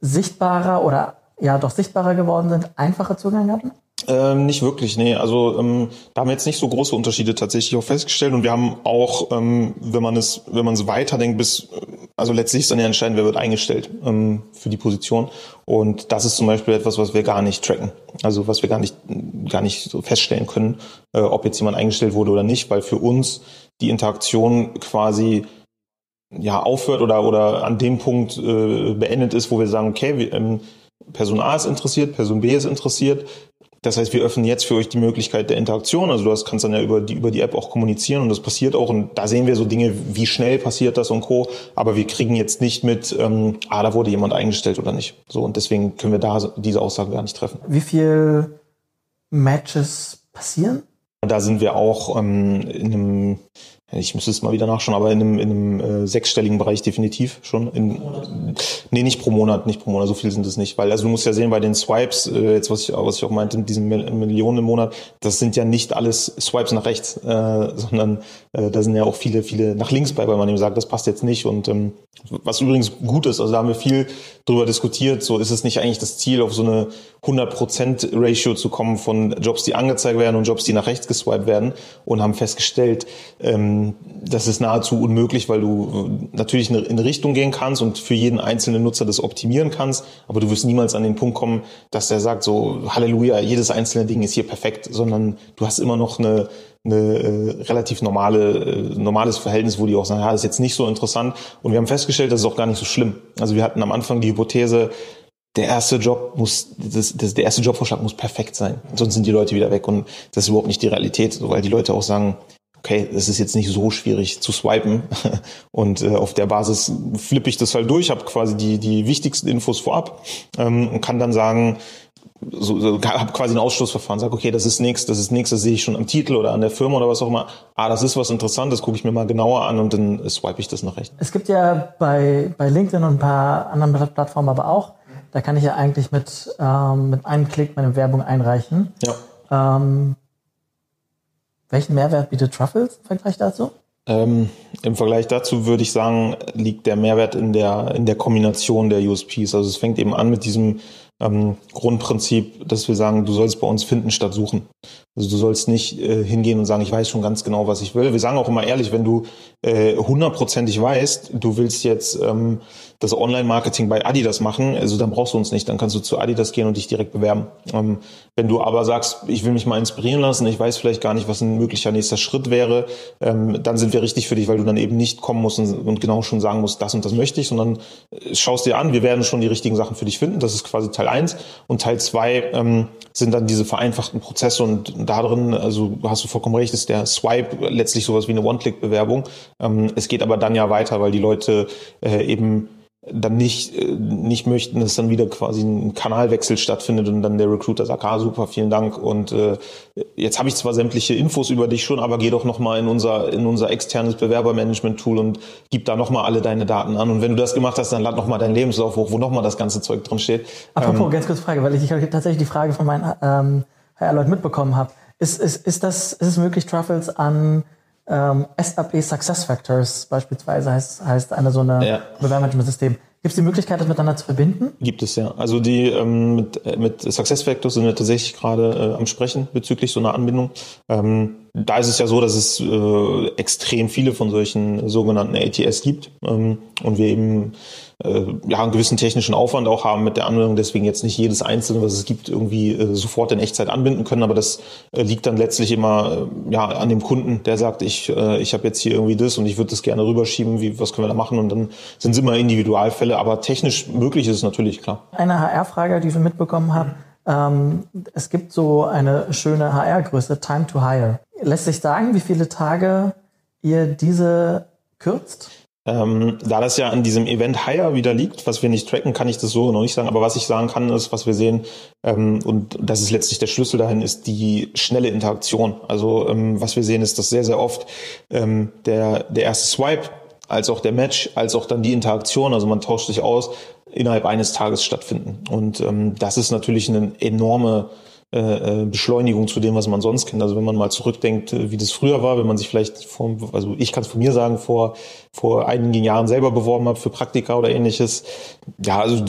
sichtbarer oder ja doch sichtbarer geworden sind, einfacher Zugang hatten? Ähm, nicht wirklich, nee. Also ähm, da haben wir jetzt nicht so große Unterschiede tatsächlich auch festgestellt. Und wir haben auch, ähm, wenn man es, wenn man es weiterdenkt, bis also letztlich ist dann ja entscheidend, wer wird eingestellt ähm, für die Position. Und das ist zum Beispiel etwas, was wir gar nicht tracken, also was wir gar nicht gar nicht so feststellen können, äh, ob jetzt jemand eingestellt wurde oder nicht, weil für uns die Interaktion quasi ja aufhört oder oder an dem Punkt äh, beendet ist, wo wir sagen, okay, wir, ähm, Person A ist interessiert, Person B ist interessiert, das heißt, wir öffnen jetzt für euch die Möglichkeit der Interaktion. Also du hast, kannst dann ja über die, über die App auch kommunizieren und das passiert auch. Und da sehen wir so Dinge, wie schnell passiert das und Co. Aber wir kriegen jetzt nicht mit, ähm, ah, da wurde jemand eingestellt oder nicht. So und deswegen können wir da diese Aussage gar nicht treffen. Wie viel Matches passieren? Da sind wir auch ähm, in einem ich müsste es mal wieder nachschauen, aber in einem, in einem äh, sechsstelligen Bereich definitiv schon. In, nee, nicht pro Monat, nicht pro Monat, so viel sind es nicht. Weil, also du musst ja sehen, bei den Swipes, äh, jetzt was ich, was ich auch meinte, in diesen Millionen im Monat, das sind ja nicht alles Swipes nach rechts, äh, sondern äh, da sind ja auch viele, viele nach links bei, weil man eben sagt, das passt jetzt nicht. Und ähm, was übrigens gut ist, also da haben wir viel drüber diskutiert, so ist es nicht eigentlich das Ziel, auf so eine 100% Ratio zu kommen von Jobs, die angezeigt werden und Jobs, die nach rechts geswiped werden und haben festgestellt, ähm, das ist nahezu unmöglich, weil du äh, natürlich in eine Richtung gehen kannst und für jeden einzelnen Nutzer das optimieren kannst, aber du wirst niemals an den Punkt kommen, dass der sagt so, Halleluja, jedes einzelne Ding ist hier perfekt, sondern du hast immer noch eine, eine äh, relativ normale, äh, normales Verhältnis, wo die auch sagen, ja, das ist jetzt nicht so interessant. Und wir haben festgestellt, das ist auch gar nicht so schlimm. Also wir hatten am Anfang die Hypothese, der erste Job muss, das, das, der erste Jobvorschlag muss perfekt sein. Sonst sind die Leute wieder weg und das ist überhaupt nicht die Realität, weil die Leute auch sagen, okay, es ist jetzt nicht so schwierig zu swipen und äh, auf der Basis flippe ich das halt durch, habe quasi die, die wichtigsten Infos vorab ähm, und kann dann sagen, so, so habe quasi ein Ausschlussverfahren, sage, okay, das ist nichts, das ist nichts, das sehe ich schon am Titel oder an der Firma oder was auch immer. Ah, das ist was Interessantes, gucke ich mir mal genauer an und dann swipe ich das nach rechts. Es gibt ja bei, bei LinkedIn und ein paar anderen Plattformen aber auch, da kann ich ja eigentlich mit, ähm, mit einem Klick meine Werbung einreichen. Ja. Ähm, welchen Mehrwert bietet Truffles im Vergleich dazu? Ähm, Im Vergleich dazu würde ich sagen, liegt der Mehrwert in der, in der Kombination der USPs. Also es fängt eben an mit diesem ähm, Grundprinzip, dass wir sagen, du sollst bei uns finden statt suchen. Also du sollst nicht äh, hingehen und sagen, ich weiß schon ganz genau, was ich will. Wir sagen auch immer ehrlich, wenn du äh, hundertprozentig äh, weißt, du willst jetzt ähm, das Online-Marketing bei Adidas machen, also dann brauchst du uns nicht, dann kannst du zu Adidas gehen und dich direkt bewerben. Ähm, wenn du aber sagst, ich will mich mal inspirieren lassen, ich weiß vielleicht gar nicht, was ein möglicher nächster Schritt wäre, ähm, dann sind wir richtig für dich, weil du dann eben nicht kommen musst und, und genau schon sagen musst, das und das möchte ich, sondern äh, schaust dir an, wir werden schon die richtigen Sachen für dich finden. Das ist quasi Teil eins Und Teil zwei ähm, sind dann diese vereinfachten Prozesse und da drin, also hast du vollkommen recht, ist der Swipe letztlich sowas wie eine One-Click-Bewerbung. Ähm, es geht aber dann ja weiter, weil die Leute äh, eben dann nicht, äh, nicht möchten, dass dann wieder quasi ein Kanalwechsel stattfindet und dann der Recruiter sagt, ah super, vielen Dank und äh, jetzt habe ich zwar sämtliche Infos über dich schon, aber geh doch nochmal in unser, in unser externes Bewerbermanagement-Tool und gib da nochmal alle deine Daten an und wenn du das gemacht hast, dann lad nochmal deinen Lebenslauf hoch, wo nochmal das ganze Zeug drin steht. Apropos, ähm, ganz kurze Frage, weil ich, ich tatsächlich die Frage von meinen ähm, HR-Leuten mitbekommen habe. Ist, ist, ist, das, ist es möglich, Truffles an ähm, SAP Success Factors beispielsweise heißt, heißt eine so eine ja. Bewerbermanagement-System. Gibt es die Möglichkeit, das miteinander zu verbinden? Gibt es ja. Also die ähm, mit, äh, mit Success Factors sind wir tatsächlich gerade äh, am Sprechen bezüglich so einer Anbindung. Ähm, da ist es ja so, dass es äh, extrem viele von solchen sogenannten ATS gibt ähm, und wir eben äh, ja, einen gewissen technischen Aufwand auch haben mit der Anwendung, deswegen jetzt nicht jedes einzelne, was es gibt, irgendwie äh, sofort in Echtzeit anbinden können, aber das äh, liegt dann letztlich immer äh, ja an dem Kunden, der sagt, ich äh, ich habe jetzt hier irgendwie das und ich würde das gerne rüberschieben, wie was können wir da machen und dann sind es immer Individualfälle, aber technisch möglich ist es natürlich klar. Eine HR-Frage, die ich mitbekommen habe. Ähm, es gibt so eine schöne HR-Größe, Time to Hire. Lässt sich sagen, wie viele Tage ihr diese kürzt? Ähm, da das ja an diesem Event Hire wieder liegt, was wir nicht tracken, kann ich das so noch nicht sagen. Aber was ich sagen kann, ist, was wir sehen, ähm, und das ist letztlich der Schlüssel dahin, ist die schnelle Interaktion. Also ähm, was wir sehen, ist, dass sehr, sehr oft ähm, der, der erste Swipe, als auch der Match, als auch dann die Interaktion, also man tauscht sich aus, innerhalb eines Tages stattfinden. Und ähm, das ist natürlich eine enorme äh, äh, Beschleunigung zu dem, was man sonst kennt. Also wenn man mal zurückdenkt, äh, wie das früher war, wenn man sich vielleicht vor, also ich kann es von mir sagen, vor, vor einigen Jahren selber beworben habe für Praktika oder ähnliches. Ja, also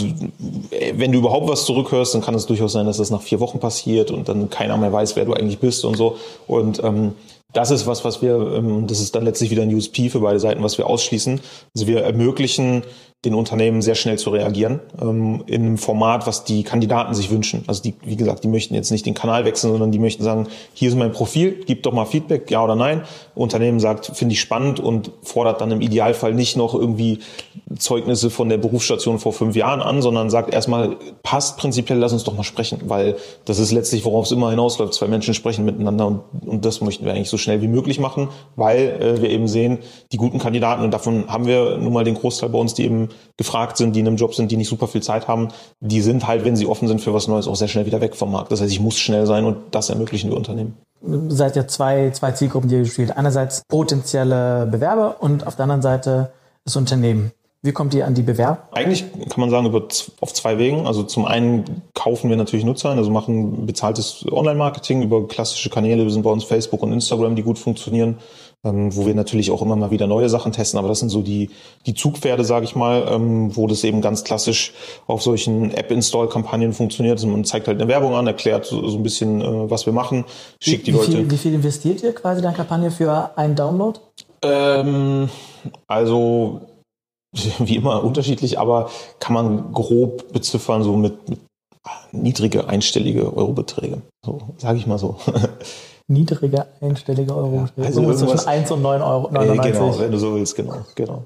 wenn du überhaupt was zurückhörst, dann kann es durchaus sein, dass das nach vier Wochen passiert und dann keiner mehr weiß, wer du eigentlich bist und so. Und ähm, das ist was, was wir, ähm, das ist dann letztlich wieder ein USP für beide Seiten, was wir ausschließen. Also wir ermöglichen den Unternehmen sehr schnell zu reagieren, ähm, in einem Format, was die Kandidaten sich wünschen. Also die, wie gesagt, die möchten jetzt nicht den Kanal wechseln, sondern die möchten sagen, hier ist mein Profil, gib doch mal Feedback, ja oder nein. Unternehmen sagt, finde ich spannend und fordert dann im Idealfall nicht noch irgendwie Zeugnisse von der Berufsstation vor fünf Jahren an, sondern sagt erstmal, passt prinzipiell, lass uns doch mal sprechen, weil das ist letztlich, worauf es immer hinausläuft. Zwei Menschen sprechen miteinander und, und das möchten wir eigentlich so schnell wie möglich machen, weil äh, wir eben sehen, die guten Kandidaten, und davon haben wir nun mal den Großteil bei uns, die eben gefragt sind, die in einem Job sind, die nicht super viel Zeit haben, die sind halt, wenn sie offen sind für was Neues, auch sehr schnell wieder weg vom Markt. Das heißt, ich muss schnell sein und das ermöglichen wir Unternehmen. Seid ja zwei, zwei Zielgruppen, die ihr spielt. Einerseits potenzielle Bewerber und auf der anderen Seite das Unternehmen. Wie kommt ihr an die Bewerber? Eigentlich kann man sagen, über, auf zwei Wegen. Also zum einen kaufen wir natürlich Nutzer, also machen bezahltes Online-Marketing über klassische Kanäle. Wir sind bei uns Facebook und Instagram, die gut funktionieren ähm, wo wir natürlich auch immer mal wieder neue Sachen testen. Aber das sind so die, die Zugpferde, sage ich mal, ähm, wo das eben ganz klassisch auf solchen App-Install-Kampagnen funktioniert. Also man zeigt halt eine Werbung an, erklärt so, so ein bisschen, äh, was wir machen, schickt die wie Leute. Viel, wie viel investiert ihr quasi in Kampagne für einen Download? Ähm, also wie immer unterschiedlich, aber kann man grob beziffern, so mit, mit niedrige einstellige Eurobeträge. So, sage ich mal so. Niedrige einstellige Eurobeträge. Ja, also so zwischen 1 und 9 Euro. 99. Äh, genau, wenn du so willst, genau, genau.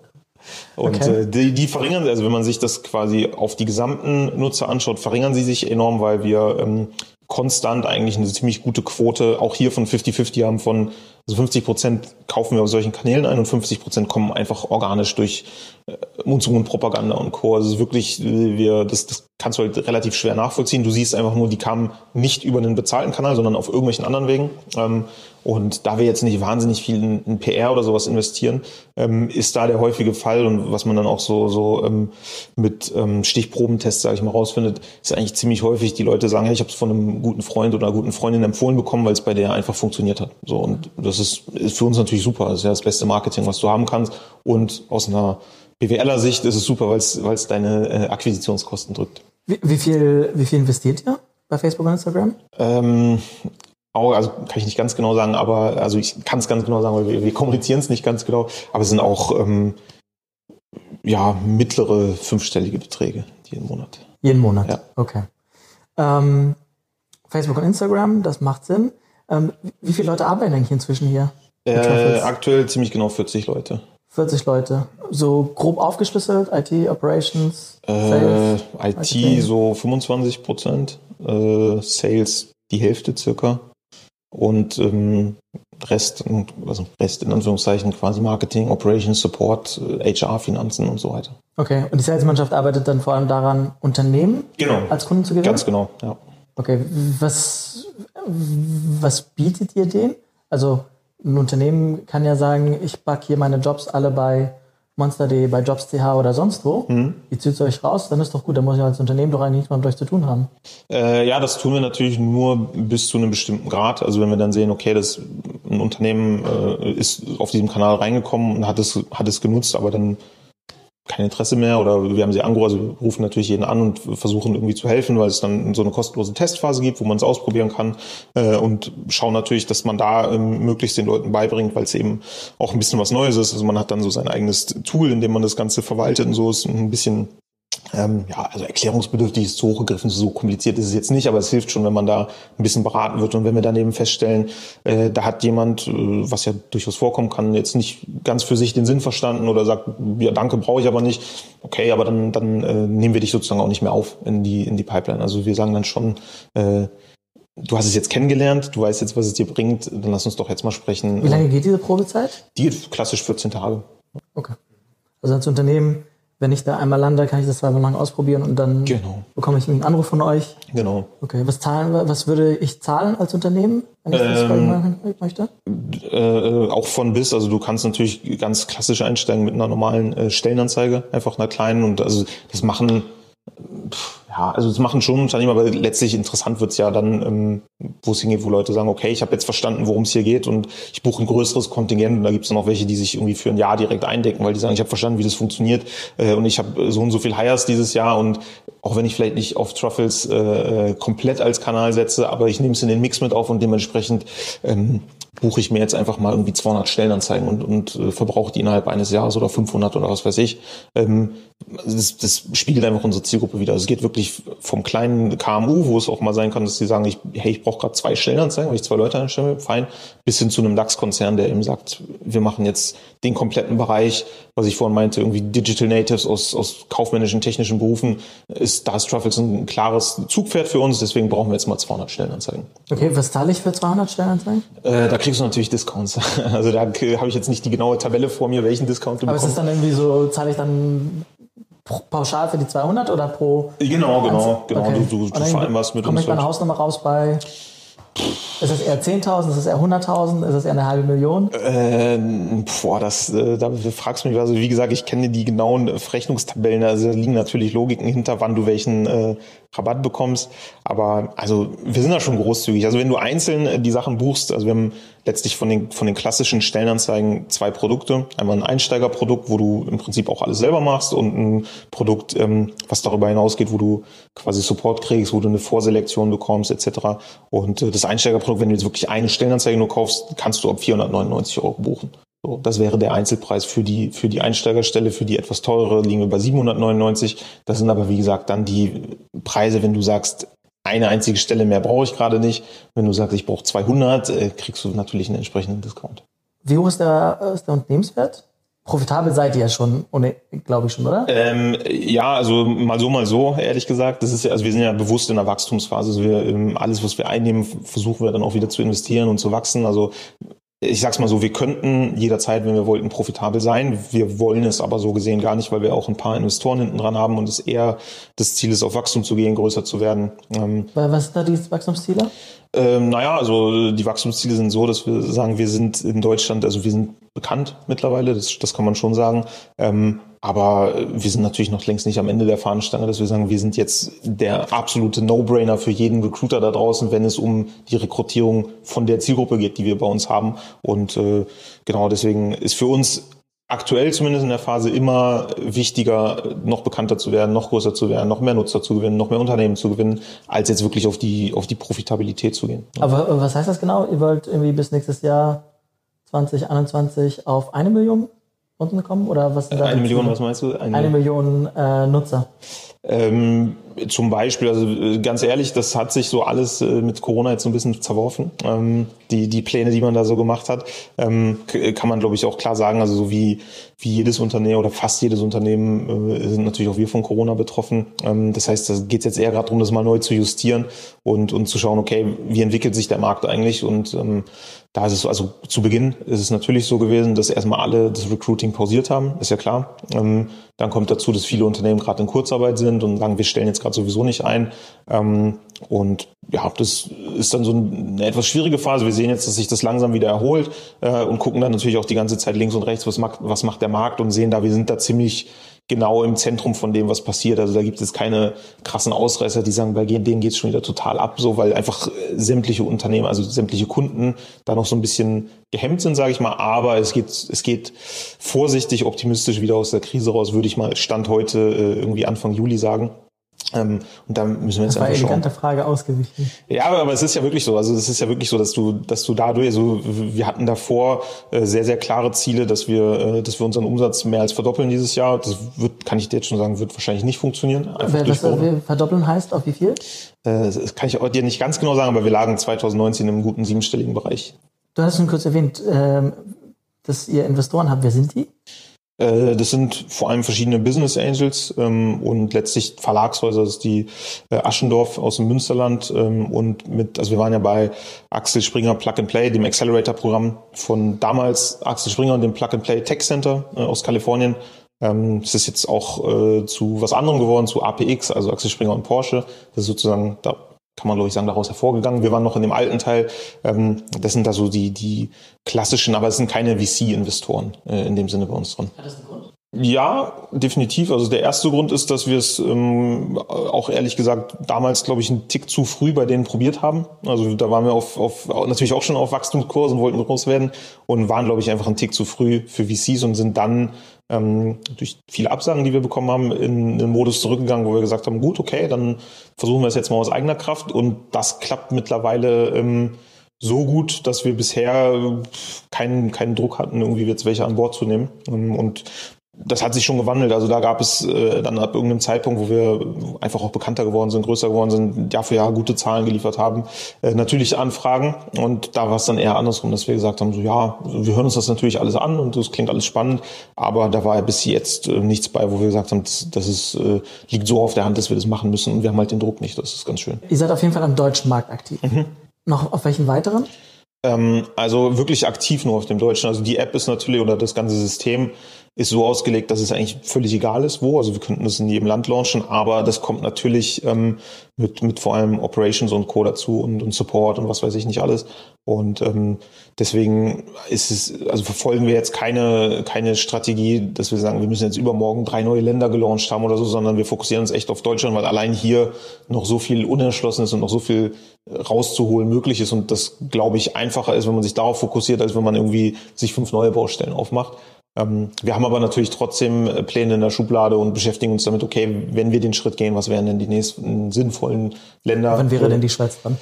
Und okay. äh, die, die verringern, also wenn man sich das quasi auf die gesamten Nutzer anschaut, verringern sie sich enorm, weil wir ähm, konstant eigentlich eine ziemlich gute Quote auch hier von 50-50 haben von also 50 Prozent kaufen wir auf solchen Kanälen ein und 50 Prozent kommen einfach organisch durch Mund-zu-Mund-Propaganda und Co. Also wirklich, wir, das, das kannst du halt relativ schwer nachvollziehen. Du siehst einfach nur, die kamen nicht über einen bezahlten Kanal, sondern auf irgendwelchen anderen Wegen. Ähm, und da wir jetzt nicht wahnsinnig viel in, PR oder sowas investieren, ähm, ist da der häufige Fall und was man dann auch so, so ähm, mit Stichprobentests, sage ich mal, rausfindet, ist eigentlich ziemlich häufig, die Leute sagen, hey, ich habe es von einem guten Freund oder einer guten Freundin empfohlen bekommen, weil es bei der einfach funktioniert hat. So und das ist, ist für uns natürlich super. Das ist ja das beste Marketing, was du haben kannst. Und aus einer BWLer Sicht ist es super, weil es deine äh, Akquisitionskosten drückt. Wie, wie, viel, wie viel investiert ihr bei Facebook und Instagram? Ähm, auch, also kann ich nicht ganz genau sagen, aber also ich kann es ganz genau sagen, weil wir, wir kommunizieren es nicht ganz genau, aber es sind auch ähm, ja mittlere fünfstellige Beträge jeden Monat. Jeden Monat, ja. okay. Ähm, Facebook und Instagram, das macht Sinn. Ähm, wie viele Leute arbeiten eigentlich inzwischen hier? Äh, aktuell ziemlich genau 40 Leute. 40 Leute. So grob aufgeschlüsselt, IT, Operations, Sales? Äh, IT Marketing. so 25 Prozent, äh, Sales die Hälfte circa und ähm, Rest, also Rest in Anführungszeichen quasi Marketing, Operations, Support, HR, Finanzen und so weiter. Okay, und die Salesmannschaft arbeitet dann vor allem daran, Unternehmen genau. als Kunden zu gewinnen? Ganz genau, ja. Okay, was, was bietet ihr denen? Also ein Unternehmen kann ja sagen, ich backe hier meine Jobs alle bei Monster.de, bei Jobs.ch oder sonst wo, mhm. ihr zieht euch raus, dann ist doch gut, dann muss ich als Unternehmen doch eigentlich nichts mehr mit euch zu tun haben. Äh, ja, das tun wir natürlich nur bis zu einem bestimmten Grad. Also wenn wir dann sehen, okay, das ein Unternehmen äh, ist auf diesem Kanal reingekommen und hat es, hat es genutzt, aber dann kein Interesse mehr oder wir haben sie angerufen, also wir rufen natürlich jeden an und versuchen irgendwie zu helfen, weil es dann so eine kostenlose Testphase gibt, wo man es ausprobieren kann äh, und schauen natürlich, dass man da ähm, möglichst den Leuten beibringt, weil es eben auch ein bisschen was Neues ist. Also man hat dann so sein eigenes Tool, in dem man das Ganze verwaltet und so ist ein bisschen ähm, ja, also erklärungsbedürftig ist zu hochgegriffen, so kompliziert ist es jetzt nicht, aber es hilft schon, wenn man da ein bisschen beraten wird und wenn wir daneben feststellen, äh, da hat jemand, äh, was ja durchaus vorkommen kann, jetzt nicht ganz für sich den Sinn verstanden oder sagt, ja danke, brauche ich aber nicht, okay, aber dann, dann äh, nehmen wir dich sozusagen auch nicht mehr auf in die, in die Pipeline. Also wir sagen dann schon, äh, du hast es jetzt kennengelernt, du weißt jetzt, was es dir bringt, dann lass uns doch jetzt mal sprechen. Wie lange geht diese Probezeit? Die klassisch 14 Tage. Okay. Also als Unternehmen wenn ich da einmal lande, kann ich das zweimal lang ausprobieren und dann genau. bekomme ich einen Anruf von euch. Genau. Okay, was zahlen was würde ich zahlen als Unternehmen, wenn ich das ähm, machen möchte? Äh, auch von bis, also du kannst natürlich ganz klassisch einsteigen mit einer normalen äh, Stellenanzeige, einfach einer kleinen und also das machen ja, also das machen schon Unternehmen, aber letztlich interessant wird's ja dann, ähm, wo es hingeht, wo Leute sagen, okay, ich habe jetzt verstanden, worum es hier geht und ich buche ein größeres Kontingent und da gibt's dann auch welche, die sich irgendwie für ein Jahr direkt eindecken, weil die sagen, ich habe verstanden, wie das funktioniert äh, und ich habe so und so viel Hires dieses Jahr und auch wenn ich vielleicht nicht auf Truffles äh, komplett als Kanal setze, aber ich nehme es in den Mix mit auf und dementsprechend ähm, buche ich mir jetzt einfach mal irgendwie 200 Stellenanzeigen und, und äh, verbrauche die innerhalb eines Jahres oder 500 oder was weiß ich. Ähm, das, das spiegelt einfach unsere Zielgruppe wieder. Also es geht wirklich vom kleinen KMU, wo es auch mal sein kann, dass die sagen, ich, hey, ich brauche gerade zwei Stellenanzeigen, weil ich zwei Leute einstelle, fein, bis hin zu einem DAX-Konzern, der eben sagt, wir machen jetzt den kompletten Bereich, was ich vorhin meinte, irgendwie Digital Natives aus, aus kaufmännischen, technischen Berufen, ist da ist Truffles ein klares Zugpferd für uns, deswegen brauchen wir jetzt mal 200 Stellenanzeigen. Okay, was zahle ich für 200 Stellenanzeigen? Äh, kriegst du natürlich Discounts. Also da habe ich jetzt nicht die genaue Tabelle vor mir, welchen Discount du Aber bekommst. Aber ist es dann irgendwie so, zahle ich dann pauschal für die 200 oder pro? Genau, genau, genau. Okay. Du, du, du vereinbarst mit uns. Komme ich meine halt. Hausnummer raus bei ist es eher 10.000, ist es eher 100.000, ist es eher eine halbe Million? Äh, boah, das, äh, da fragst du mich, also wie gesagt, ich kenne die genauen Verrechnungstabellen, also da liegen natürlich Logiken hinter, wann du welchen äh, Rabatt bekommst, aber also wir sind da schon großzügig. Also wenn du einzeln äh, die Sachen buchst, also wir haben letztlich von den, von den klassischen Stellenanzeigen zwei Produkte. Einmal ein Einsteigerprodukt, wo du im Prinzip auch alles selber machst und ein Produkt, ähm, was darüber hinausgeht, wo du quasi Support kriegst, wo du eine Vorselektion bekommst etc. Und äh, das Einsteigerprodukt, wenn du jetzt wirklich eine Stellenanzeige nur kaufst, kannst du ab 499 Euro buchen. So, das wäre der Einzelpreis für die, für die Einsteigerstelle, für die etwas teurere liegen wir bei 799. Das sind aber, wie gesagt, dann die Preise, wenn du sagst, eine einzige Stelle mehr brauche ich gerade nicht. Wenn du sagst, ich brauche 200, äh, kriegst du natürlich einen entsprechenden Discount. Wie hoch ist der, ist der Unternehmenswert? Profitabel seid ihr ja schon, glaube ich schon, oder? Ähm, ja, also mal so, mal so, ehrlich gesagt. Das ist ja, also wir sind ja bewusst in der Wachstumsphase. Also wir, ähm, alles, was wir einnehmen, versuchen wir dann auch wieder zu investieren und zu wachsen. Also ich sag's mal so, wir könnten jederzeit, wenn wir wollten, profitabel sein. Wir wollen es aber so gesehen gar nicht, weil wir auch ein paar Investoren hinten dran haben und es eher das Ziel ist, auf Wachstum zu gehen, größer zu werden. Ähm, Was sind da die Wachstumsziele? Ähm, naja, also die Wachstumsziele sind so, dass wir sagen, wir sind in Deutschland, also wir sind bekannt mittlerweile, das, das kann man schon sagen. Ähm, aber wir sind natürlich noch längst nicht am Ende der Fahnenstange, dass wir sagen, wir sind jetzt der absolute No-Brainer für jeden Recruiter da draußen, wenn es um die Rekrutierung von der Zielgruppe geht, die wir bei uns haben. Und äh, genau deswegen ist für uns aktuell zumindest in der Phase immer wichtiger, noch bekannter zu werden, noch größer zu werden, noch mehr Nutzer zu gewinnen, noch mehr Unternehmen zu gewinnen, als jetzt wirklich auf die, auf die Profitabilität zu gehen. Aber äh, was heißt das genau? Ihr wollt irgendwie bis nächstes Jahr 2021 auf eine Million unten kommen? Oder was Eine Million, was meinst du? Eine, eine Million äh, Nutzer. Ähm, zum Beispiel, also äh, ganz ehrlich, das hat sich so alles äh, mit Corona jetzt so ein bisschen zerworfen. Ähm, die, die Pläne, die man da so gemacht hat, ähm, kann man, glaube ich, auch klar sagen. Also so wie, wie jedes Unternehmen oder fast jedes Unternehmen äh, sind natürlich auch wir von Corona betroffen. Ähm, das heißt, da geht es jetzt eher gerade darum, das mal neu zu justieren und, und zu schauen, okay, wie entwickelt sich der Markt eigentlich? Und ähm, da ist es, also zu Beginn ist es natürlich so gewesen, dass erstmal alle das Recruiting pausiert haben, ist ja klar. Ähm, dann kommt dazu, dass viele Unternehmen gerade in Kurzarbeit sind und sagen, wir stellen jetzt gerade sowieso nicht ein. Ähm, und ja, das ist dann so eine etwas schwierige Phase. Wir sehen jetzt, dass sich das langsam wieder erholt äh, und gucken dann natürlich auch die ganze Zeit links und rechts, was macht, was macht der Markt und sehen da, wir sind da ziemlich genau im Zentrum von dem, was passiert. Also da gibt es keine krassen Ausreißer, die sagen, bei denen geht es schon wieder total ab, so weil einfach äh, sämtliche Unternehmen, also sämtliche Kunden da noch so ein bisschen gehemmt sind, sage ich mal. Aber es geht, es geht vorsichtig, optimistisch wieder aus der Krise raus, würde ich mal Stand heute äh, irgendwie Anfang Juli sagen. Ähm, und da müssen wir jetzt das war einfach schauen. elegante Frage ausgewichen. Ja, aber, aber es ist ja wirklich so. Also es ist ja wirklich so, dass du, dass du dadurch, also wir hatten davor äh, sehr, sehr klare Ziele, dass wir, äh, dass wir unseren Umsatz mehr als verdoppeln dieses Jahr. Das wird, kann ich dir jetzt schon sagen, wird wahrscheinlich nicht funktionieren. Was wir verdoppeln heißt auf wie viel? Äh, das kann ich dir nicht ganz genau sagen, aber wir lagen 2019 im guten siebenstelligen Bereich. Du hast schon kurz erwähnt, ähm, dass ihr Investoren habt. Wer sind die? Äh, das sind vor allem verschiedene Business Angels ähm, und letztlich Verlagshäuser, das ist die äh, Aschendorf aus dem Münsterland ähm, und mit, also wir waren ja bei Axel Springer Plug and Play, dem Accelerator-Programm von damals Axel Springer und dem Plug and Play Tech Center äh, aus Kalifornien. Ähm, es ist jetzt auch äh, zu was anderem geworden, zu APX, also Axel Springer und Porsche. Das ist sozusagen, da kann man glaube ich sagen, daraus hervorgegangen. Wir waren noch in dem alten Teil. Ähm, das sind da so die, die klassischen, aber es sind keine VC-Investoren äh, in dem Sinne bei uns drin. Hat das einen Grund? Ja, definitiv. Also der erste Grund ist, dass wir es ähm, auch ehrlich gesagt damals, glaube ich, einen Tick zu früh bei denen probiert haben. Also da waren wir auf, auf natürlich auch schon auf Wachstumskurs und wollten groß werden und waren, glaube ich, einfach einen Tick zu früh für VCs und sind dann ähm, durch viele Absagen, die wir bekommen haben, in den Modus zurückgegangen, wo wir gesagt haben, gut, okay, dann versuchen wir es jetzt mal aus eigener Kraft und das klappt mittlerweile ähm, so gut, dass wir bisher keinen, keinen Druck hatten, irgendwie jetzt welche an Bord zu nehmen. Ähm, und das hat sich schon gewandelt. Also da gab es äh, dann ab irgendeinem Zeitpunkt, wo wir einfach auch bekannter geworden sind, größer geworden sind, Jahr für Jahr gute Zahlen geliefert haben, äh, natürlich Anfragen. Und da war es dann eher andersrum, dass wir gesagt haben, so ja, wir hören uns das natürlich alles an und das klingt alles spannend, aber da war ja bis jetzt äh, nichts bei, wo wir gesagt haben, das, das ist, äh, liegt so auf der Hand, dass wir das machen müssen und wir haben halt den Druck nicht. Das ist ganz schön. Ihr seid auf jeden Fall am deutschen Markt aktiv. Mhm. Noch auf welchen weiteren? Ähm, also wirklich aktiv nur auf dem deutschen. Also die App ist natürlich oder das ganze System ist so ausgelegt, dass es eigentlich völlig egal ist, wo. Also wir könnten das in jedem Land launchen, aber das kommt natürlich ähm, mit, mit vor allem Operations und Co. dazu und, und Support und was weiß ich nicht alles. Und ähm, deswegen ist es, also verfolgen wir jetzt keine, keine Strategie, dass wir sagen, wir müssen jetzt übermorgen drei neue Länder gelauncht haben oder so, sondern wir fokussieren uns echt auf Deutschland, weil allein hier noch so viel unerschlossen ist und noch so viel rauszuholen möglich ist und das, glaube ich, einfacher ist, wenn man sich darauf fokussiert, als wenn man irgendwie sich fünf neue Baustellen aufmacht. Ähm, wir haben aber natürlich trotzdem äh, Pläne in der Schublade und beschäftigen uns damit, okay, wenn wir den Schritt gehen, was wären denn die nächsten sinnvollen Länder? Wann wäre denn die Schweiz dran?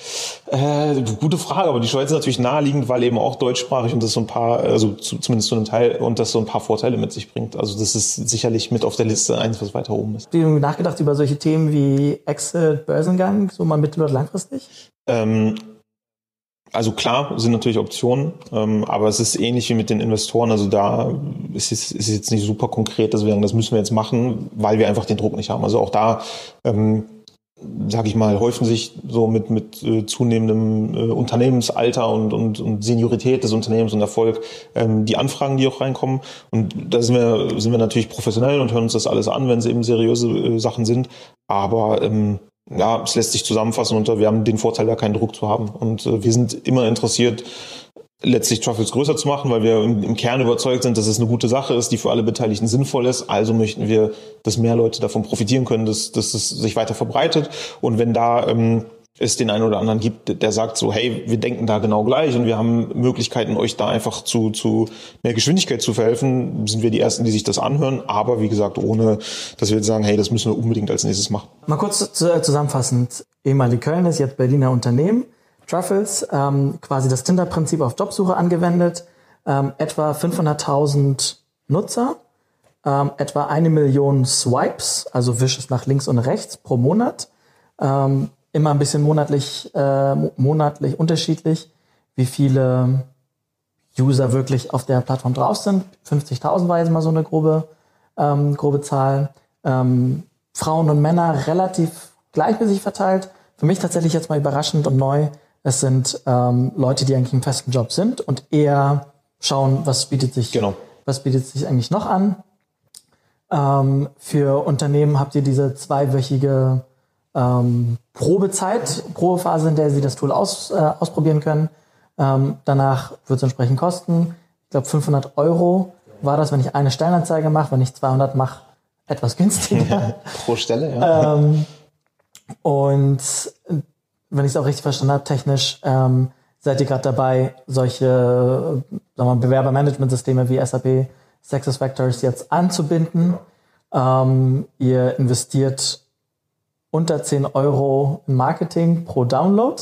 Äh, gute Frage, aber die Schweiz ist natürlich naheliegend, weil eben auch deutschsprachig und das so ein paar, also zu, zumindest zu einem Teil, und das so ein paar Vorteile mit sich bringt. Also das ist sicherlich mit auf der Liste eins, was weiter oben ist. Hast du nachgedacht über solche Themen wie Exit, Börsengang, so mal mittel- oder langfristig? Ähm, also klar, sind natürlich Optionen, ähm, aber es ist ähnlich wie mit den Investoren. Also da ist es, ist jetzt nicht super konkret, dass wir sagen, das müssen wir jetzt machen, weil wir einfach den Druck nicht haben. Also auch da, ähm, sage ich mal, häufen sich so mit, mit äh, zunehmendem äh, Unternehmensalter und, und, und Seniorität des Unternehmens und Erfolg ähm, die Anfragen, die auch reinkommen. Und da sind wir, sind wir natürlich professionell und hören uns das alles an, wenn es eben seriöse äh, Sachen sind. Aber ähm, ja, es lässt sich zusammenfassen unter, wir haben den Vorteil, da keinen Druck zu haben. Und äh, wir sind immer interessiert, letztlich Truffles größer zu machen, weil wir im, im, Kern überzeugt sind, dass es eine gute Sache ist, die für alle Beteiligten sinnvoll ist. Also möchten wir, dass mehr Leute davon profitieren können, dass, dass es sich weiter verbreitet. Und wenn da ähm, es den einen oder anderen gibt, der sagt so, hey, wir denken da genau gleich und wir haben Möglichkeiten, euch da einfach zu, zu mehr Geschwindigkeit zu verhelfen, sind wir die Ersten, die sich das anhören. Aber wie gesagt, ohne, dass wir jetzt sagen, hey, das müssen wir unbedingt als nächstes machen. Mal kurz zusammenfassend. Ehemalige Köln ist jetzt Berliner Unternehmen. Truffles, ähm, quasi das Tinder-Prinzip auf Jobsuche angewendet. Ähm, etwa 500.000 Nutzer, ähm, etwa eine Million Swipes, also Wishes nach links und rechts pro Monat. Ähm, immer ein bisschen monatlich, äh, monatlich unterschiedlich, wie viele User wirklich auf der Plattform drauf sind. 50.000 war jetzt mal so eine grobe, ähm, grobe Zahl. Ähm, Frauen und Männer relativ gleichmäßig verteilt. Für mich tatsächlich jetzt mal überraschend und neu. Es sind ähm, Leute, die eigentlich im festen Job sind und eher schauen, was bietet sich, genau. was bietet sich eigentlich noch an. Ähm, für Unternehmen habt ihr diese zweiwöchige ähm, Probezeit, Probephase, in der Sie das Tool aus, äh, ausprobieren können. Ähm, danach wird es entsprechend kosten. Ich glaube 500 Euro war das, wenn ich eine Stellenanzeige mache. Wenn ich 200 mache, etwas günstiger. Pro Stelle, ja. Ähm, und wenn ich es auch richtig verstanden habe, technisch ähm, seid ihr gerade dabei, solche Bewerbermanagementsysteme wie SAP SuccessFactors jetzt anzubinden. Ähm, ihr investiert unter 10 Euro Marketing pro Download.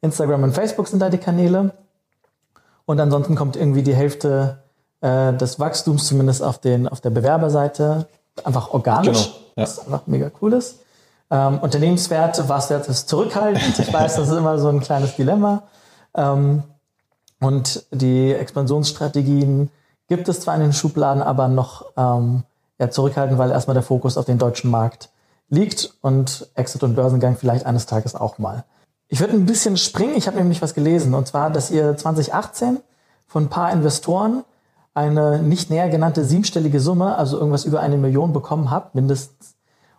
Instagram und Facebook sind da die Kanäle. Und ansonsten kommt irgendwie die Hälfte äh, des Wachstums, zumindest auf, den, auf der Bewerberseite, einfach organisch, genau, ja. was einfach mega cool ist. Ähm, Unternehmenswert, was jetzt ist zurückhaltend. Ich weiß, das ist immer so ein kleines Dilemma. Ähm, und die Expansionsstrategien gibt es zwar in den Schubladen, aber noch ähm, ja, zurückhaltend, weil erstmal der Fokus auf den deutschen Markt liegt und Exit und Börsengang vielleicht eines Tages auch mal. Ich würde ein bisschen springen. Ich habe nämlich was gelesen und zwar, dass ihr 2018 von ein paar Investoren eine nicht näher genannte siebenstellige Summe, also irgendwas über eine Million bekommen habt, mindestens,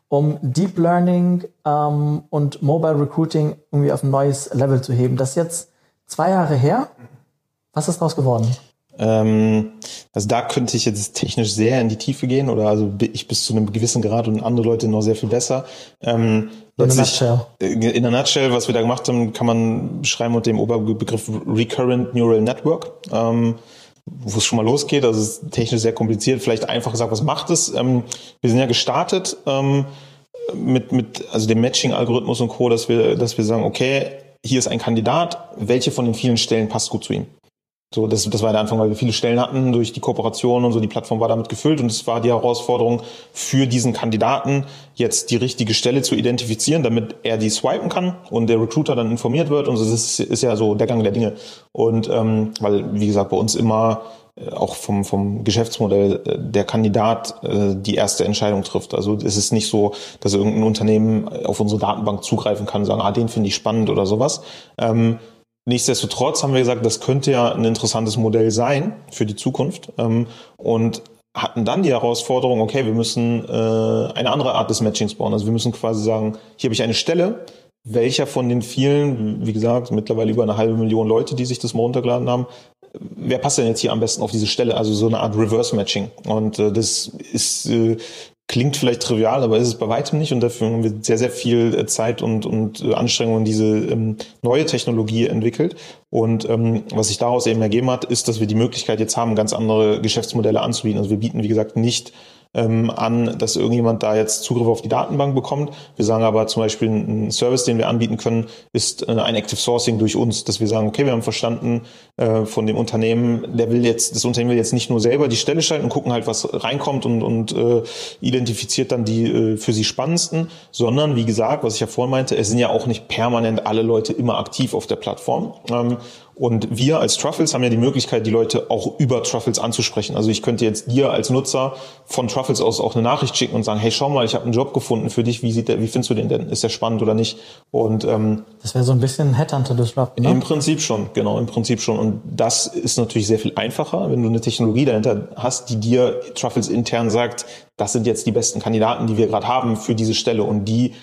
um Deep Learning ähm, und Mobile Recruiting irgendwie auf ein neues Level zu heben. Das ist jetzt zwei Jahre her. Was ist daraus geworden? Ähm, also da könnte ich jetzt technisch sehr in die Tiefe gehen oder also ich bis zu einem gewissen Grad und andere Leute noch sehr viel besser. Ähm, in der Nutshell. Äh, in der Nutshell, was wir da gemacht haben, kann man beschreiben unter dem Oberbegriff Recurrent Neural Network. Ähm, wo es schon mal losgeht, also es ist technisch sehr kompliziert, vielleicht einfach gesagt, was macht es? Ähm, wir sind ja gestartet ähm, mit, mit also dem Matching-Algorithmus und Co., dass wir, dass wir sagen, okay, hier ist ein Kandidat, welche von den vielen Stellen passt gut zu ihm? So, das, das war der Anfang, weil wir viele Stellen hatten durch die Kooperation und so. Die Plattform war damit gefüllt und es war die Herausforderung für diesen Kandidaten, jetzt die richtige Stelle zu identifizieren, damit er die swipen kann und der Recruiter dann informiert wird. Und das ist, ist ja so der Gang der Dinge. Und ähm, weil, wie gesagt, bei uns immer äh, auch vom, vom Geschäftsmodell äh, der Kandidat äh, die erste Entscheidung trifft. Also es ist nicht so, dass irgendein Unternehmen auf unsere Datenbank zugreifen kann und sagen, ah, den finde ich spannend oder sowas. Ähm, Nichtsdestotrotz haben wir gesagt, das könnte ja ein interessantes Modell sein für die Zukunft ähm, und hatten dann die Herausforderung, okay, wir müssen äh, eine andere Art des Matchings bauen. Also wir müssen quasi sagen, hier habe ich eine Stelle, welcher von den vielen, wie gesagt, mittlerweile über eine halbe Million Leute, die sich das mal runtergeladen haben, wer passt denn jetzt hier am besten auf diese Stelle? Also so eine Art Reverse Matching. Und äh, das ist äh, klingt vielleicht trivial, aber ist es bei weitem nicht und dafür haben wir sehr, sehr viel äh, Zeit und, und äh, Anstrengung diese ähm, neue Technologie entwickelt. Und ähm, was sich daraus eben ergeben hat, ist, dass wir die Möglichkeit jetzt haben, ganz andere Geschäftsmodelle anzubieten. Also wir bieten, wie gesagt, nicht ähm, an, dass irgendjemand da jetzt Zugriff auf die Datenbank bekommt. Wir sagen aber zum Beispiel, ein Service, den wir anbieten können, ist äh, ein Active Sourcing durch uns, dass wir sagen, okay, wir haben verstanden äh, von dem Unternehmen, der will jetzt, das Unternehmen will jetzt nicht nur selber die Stelle schalten und gucken halt, was reinkommt und, und äh, identifiziert dann die äh, für sie spannendsten, sondern wie gesagt, was ich ja vorhin meinte, es sind ja auch nicht permanent alle Leute immer aktiv auf der Plattform. Ähm, und wir als Truffles haben ja die Möglichkeit, die Leute auch über Truffles anzusprechen. Also ich könnte jetzt dir als Nutzer von Truffles aus auch eine Nachricht schicken und sagen, hey, schau mal, ich habe einen Job gefunden für dich. Wie sieht der, wie findest du den denn? Ist der spannend oder nicht? Und ähm, das wäre so ein bisschen Headhunter Disrupt, ne? Im Prinzip schon, genau, im Prinzip schon. Und das ist natürlich sehr viel einfacher, wenn du eine Technologie dahinter hast, die dir Truffles intern sagt, das sind jetzt die besten Kandidaten, die wir gerade haben für diese Stelle und die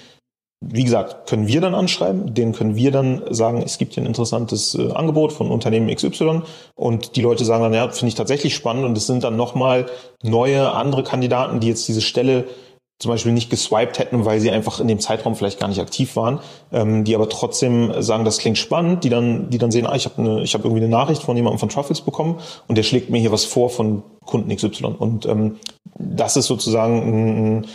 wie gesagt, können wir dann anschreiben, denen können wir dann sagen, es gibt hier ein interessantes äh, Angebot von Unternehmen XY und die Leute sagen dann, ja, finde ich tatsächlich spannend. Und es sind dann nochmal neue, andere Kandidaten, die jetzt diese Stelle zum Beispiel nicht geswiped hätten, weil sie einfach in dem Zeitraum vielleicht gar nicht aktiv waren, ähm, die aber trotzdem sagen, das klingt spannend, die dann, die dann sehen, ah, ich habe eine, ich habe irgendwie eine Nachricht von jemandem von Truffles bekommen und der schlägt mir hier was vor von Kunden XY. Und ähm, das ist sozusagen ein,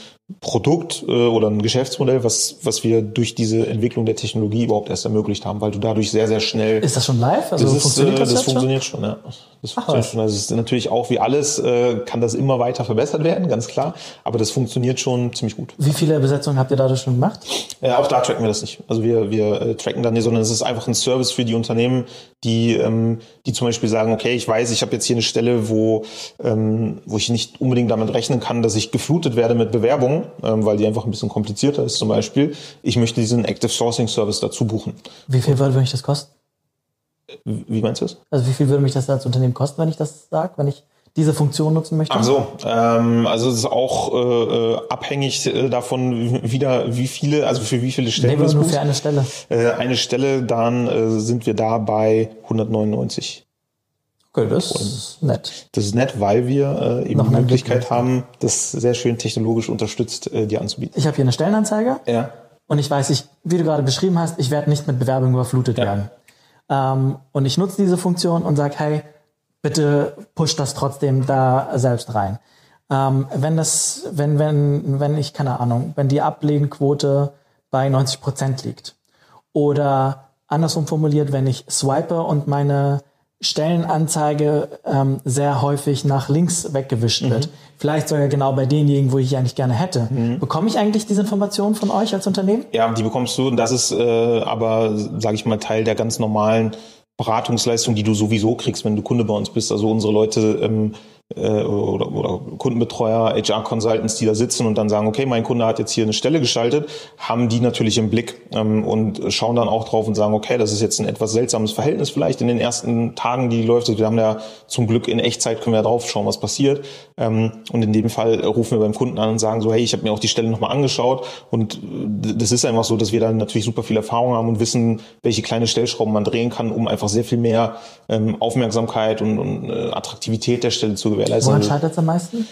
Produkt äh, oder ein Geschäftsmodell, was, was wir durch diese Entwicklung der Technologie überhaupt erst ermöglicht haben, weil du dadurch sehr, sehr schnell. Ist das schon live? Also das, funktioniert, ist, äh, das, das funktioniert schon? schon, ja. Das Ach, funktioniert schon. Also es ist natürlich auch wie alles, äh, kann das immer weiter verbessert werden, ganz klar. Aber das funktioniert schon ziemlich gut. Wie viele Besetzungen habt ihr dadurch schon gemacht? Äh, auch da tracken wir das nicht. Also wir, wir äh, tracken da nicht, sondern es ist einfach ein Service für die Unternehmen, die, ähm, die zum Beispiel sagen, okay, ich weiß, ich habe jetzt hier eine Stelle, wo, ähm, wo ich nicht unbedingt damit rechnen kann, dass ich geflutet werde mit Bewerbungen, ähm, weil die einfach ein bisschen komplizierter ist zum Beispiel. Ich möchte diesen Active Sourcing Service dazu buchen. Wie viel würde mich das kosten? Wie meinst du das? Also wie viel würde mich das als Unternehmen kosten, wenn ich das sage, wenn ich diese Funktion nutzen möchte? Ach so, ähm, also es ist auch äh, äh abhängig äh, davon, wieder wie viele, also für wie viele Stellen. Wir nur für eine Stelle. Äh, eine Stelle, dann äh, sind wir da bei 199. Okay, das ist nett. Das ist nett, weil wir äh, eben Noch die Möglichkeit haben, das sehr schön technologisch unterstützt äh, dir anzubieten. Ich habe hier eine Stellenanzeige. Ja. Und ich weiß, ich, wie du gerade beschrieben hast, ich werde nicht mit Bewerbungen überflutet ja. werden. Ähm, und ich nutze diese Funktion und sage, hey, bitte push das trotzdem da selbst rein. Ähm, wenn das, wenn, wenn, wenn ich, keine Ahnung, wenn die Ablehnquote bei 90 Prozent liegt oder andersrum formuliert, wenn ich swipe und meine Stellenanzeige ähm, sehr häufig nach links weggewischt mhm. wird. Vielleicht sogar genau bei denjenigen, wo ich eigentlich gerne hätte. Mhm. Bekomme ich eigentlich diese Informationen von euch als Unternehmen? Ja, die bekommst du. Und das ist äh, aber, sage ich mal, Teil der ganz normalen Beratungsleistung, die du sowieso kriegst, wenn du Kunde bei uns bist. Also unsere Leute ähm, äh, oder, oder Kundenbetreuer, HR-Consultants, die da sitzen und dann sagen, okay, mein Kunde hat jetzt hier eine Stelle geschaltet, haben die natürlich im Blick ähm, und schauen dann auch drauf und sagen, okay, das ist jetzt ein etwas seltsames Verhältnis vielleicht in den ersten Tagen, die läuft. Also wir haben ja zum Glück in Echtzeit können wir drauf schauen, was passiert. Ähm, und in dem Fall rufen wir beim Kunden an und sagen so, hey, ich habe mir auch die Stelle nochmal angeschaut und das ist einfach so, dass wir da natürlich super viel Erfahrung haben und wissen, welche kleine Stellschrauben man drehen kann, um einfach sehr viel mehr ähm, Aufmerksamkeit und, und äh, Attraktivität der Stelle zu gewährleisten. Woran scheitert es am meisten?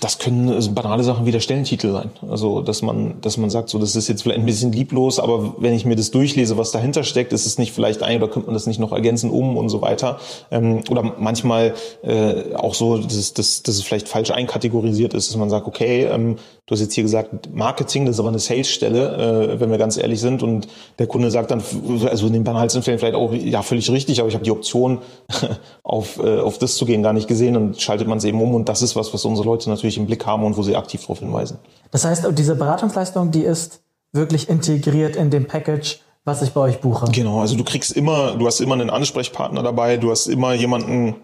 Das können also banale Sachen wie der Stellentitel sein. Also, dass man, dass man sagt, so, das ist jetzt vielleicht ein bisschen lieblos, aber wenn ich mir das durchlese, was dahinter steckt, ist es nicht vielleicht ein oder könnte man das nicht noch ergänzen um und so weiter. Ähm, oder manchmal äh, auch so, dass, dass, dass es vielleicht falsch einkategorisiert ist, dass man sagt, okay, ähm, du hast jetzt hier gesagt Marketing, das ist aber eine Salesstelle, äh, wenn wir ganz ehrlich sind und der Kunde sagt dann, also in den banalsten Fällen vielleicht auch, ja, völlig richtig, aber ich habe die Option, auf, äh, auf das zu gehen, gar nicht gesehen und schaltet man es eben um und das ist was, was unsere Leute natürlich im Blick haben und wo sie aktiv darauf hinweisen. Das heißt, diese Beratungsleistung, die ist wirklich integriert in dem Package, was ich bei euch buche. Genau, also du kriegst immer, du hast immer einen Ansprechpartner dabei, du hast immer jemanden,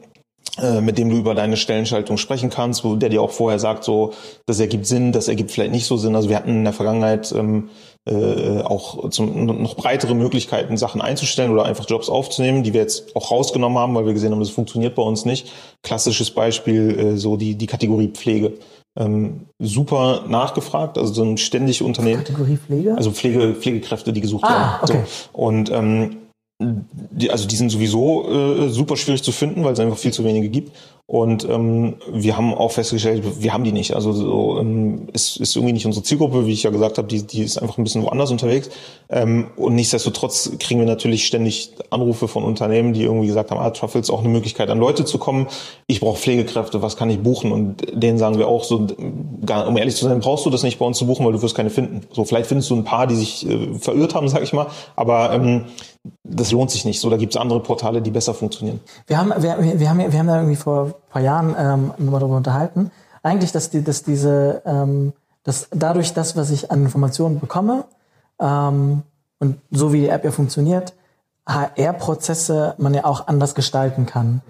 mit dem du über deine Stellenschaltung sprechen kannst, wo der dir auch vorher sagt, so, das ergibt Sinn, das ergibt vielleicht nicht so Sinn. Also wir hatten in der Vergangenheit ähm, äh, auch zum, noch breitere Möglichkeiten, Sachen einzustellen oder einfach Jobs aufzunehmen, die wir jetzt auch rausgenommen haben, weil wir gesehen haben, das funktioniert bei uns nicht. Klassisches Beispiel, äh, so die, die Kategorie Pflege. Ähm, super nachgefragt, also so ein ständig Unternehmen. Kategorie Pflege? Also Pflege, Pflegekräfte, die gesucht ah, werden. Okay. So. Und ähm, die, also die sind sowieso äh, super schwierig zu finden, weil es einfach viel zu wenige gibt. Und ähm, wir haben auch festgestellt, wir haben die nicht. Also so, ähm, ist, ist irgendwie nicht unsere Zielgruppe, wie ich ja gesagt habe, die, die ist einfach ein bisschen woanders unterwegs. Ähm, und nichtsdestotrotz kriegen wir natürlich ständig Anrufe von Unternehmen, die irgendwie gesagt haben, ah, Truffle ist auch eine Möglichkeit, an Leute zu kommen. Ich brauche Pflegekräfte, was kann ich buchen? Und denen sagen wir auch so, um ehrlich zu sein, brauchst du das nicht bei uns zu buchen, weil du wirst keine finden. So, vielleicht findest du ein paar, die sich äh, verirrt haben, sag ich mal. Aber ähm, das lohnt sich nicht. So, da gibt es andere Portale, die besser funktionieren. Wir haben, wir, wir haben, wir haben da irgendwie vor ein paar Jahren ähm, mal darüber unterhalten. Eigentlich, dass, die, dass diese, ähm, dass dadurch das, was ich an Informationen bekomme ähm, und so wie die App ja funktioniert, HR-Prozesse man ja auch anders gestalten kann.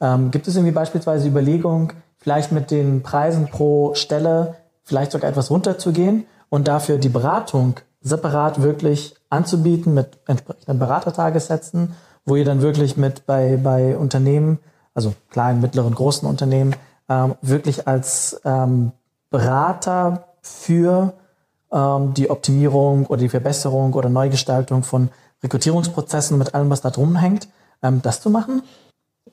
Ähm, gibt es irgendwie beispielsweise Überlegung, vielleicht mit den Preisen pro Stelle vielleicht sogar etwas runterzugehen und dafür die Beratung separat wirklich anzubieten mit entsprechenden Beratertagessätzen, wo ihr dann wirklich mit bei, bei Unternehmen, also kleinen, mittleren, großen Unternehmen, ähm, wirklich als ähm, Berater für ähm, die Optimierung oder die Verbesserung oder Neugestaltung von Rekrutierungsprozessen mit allem, was da drum hängt, ähm, das zu machen?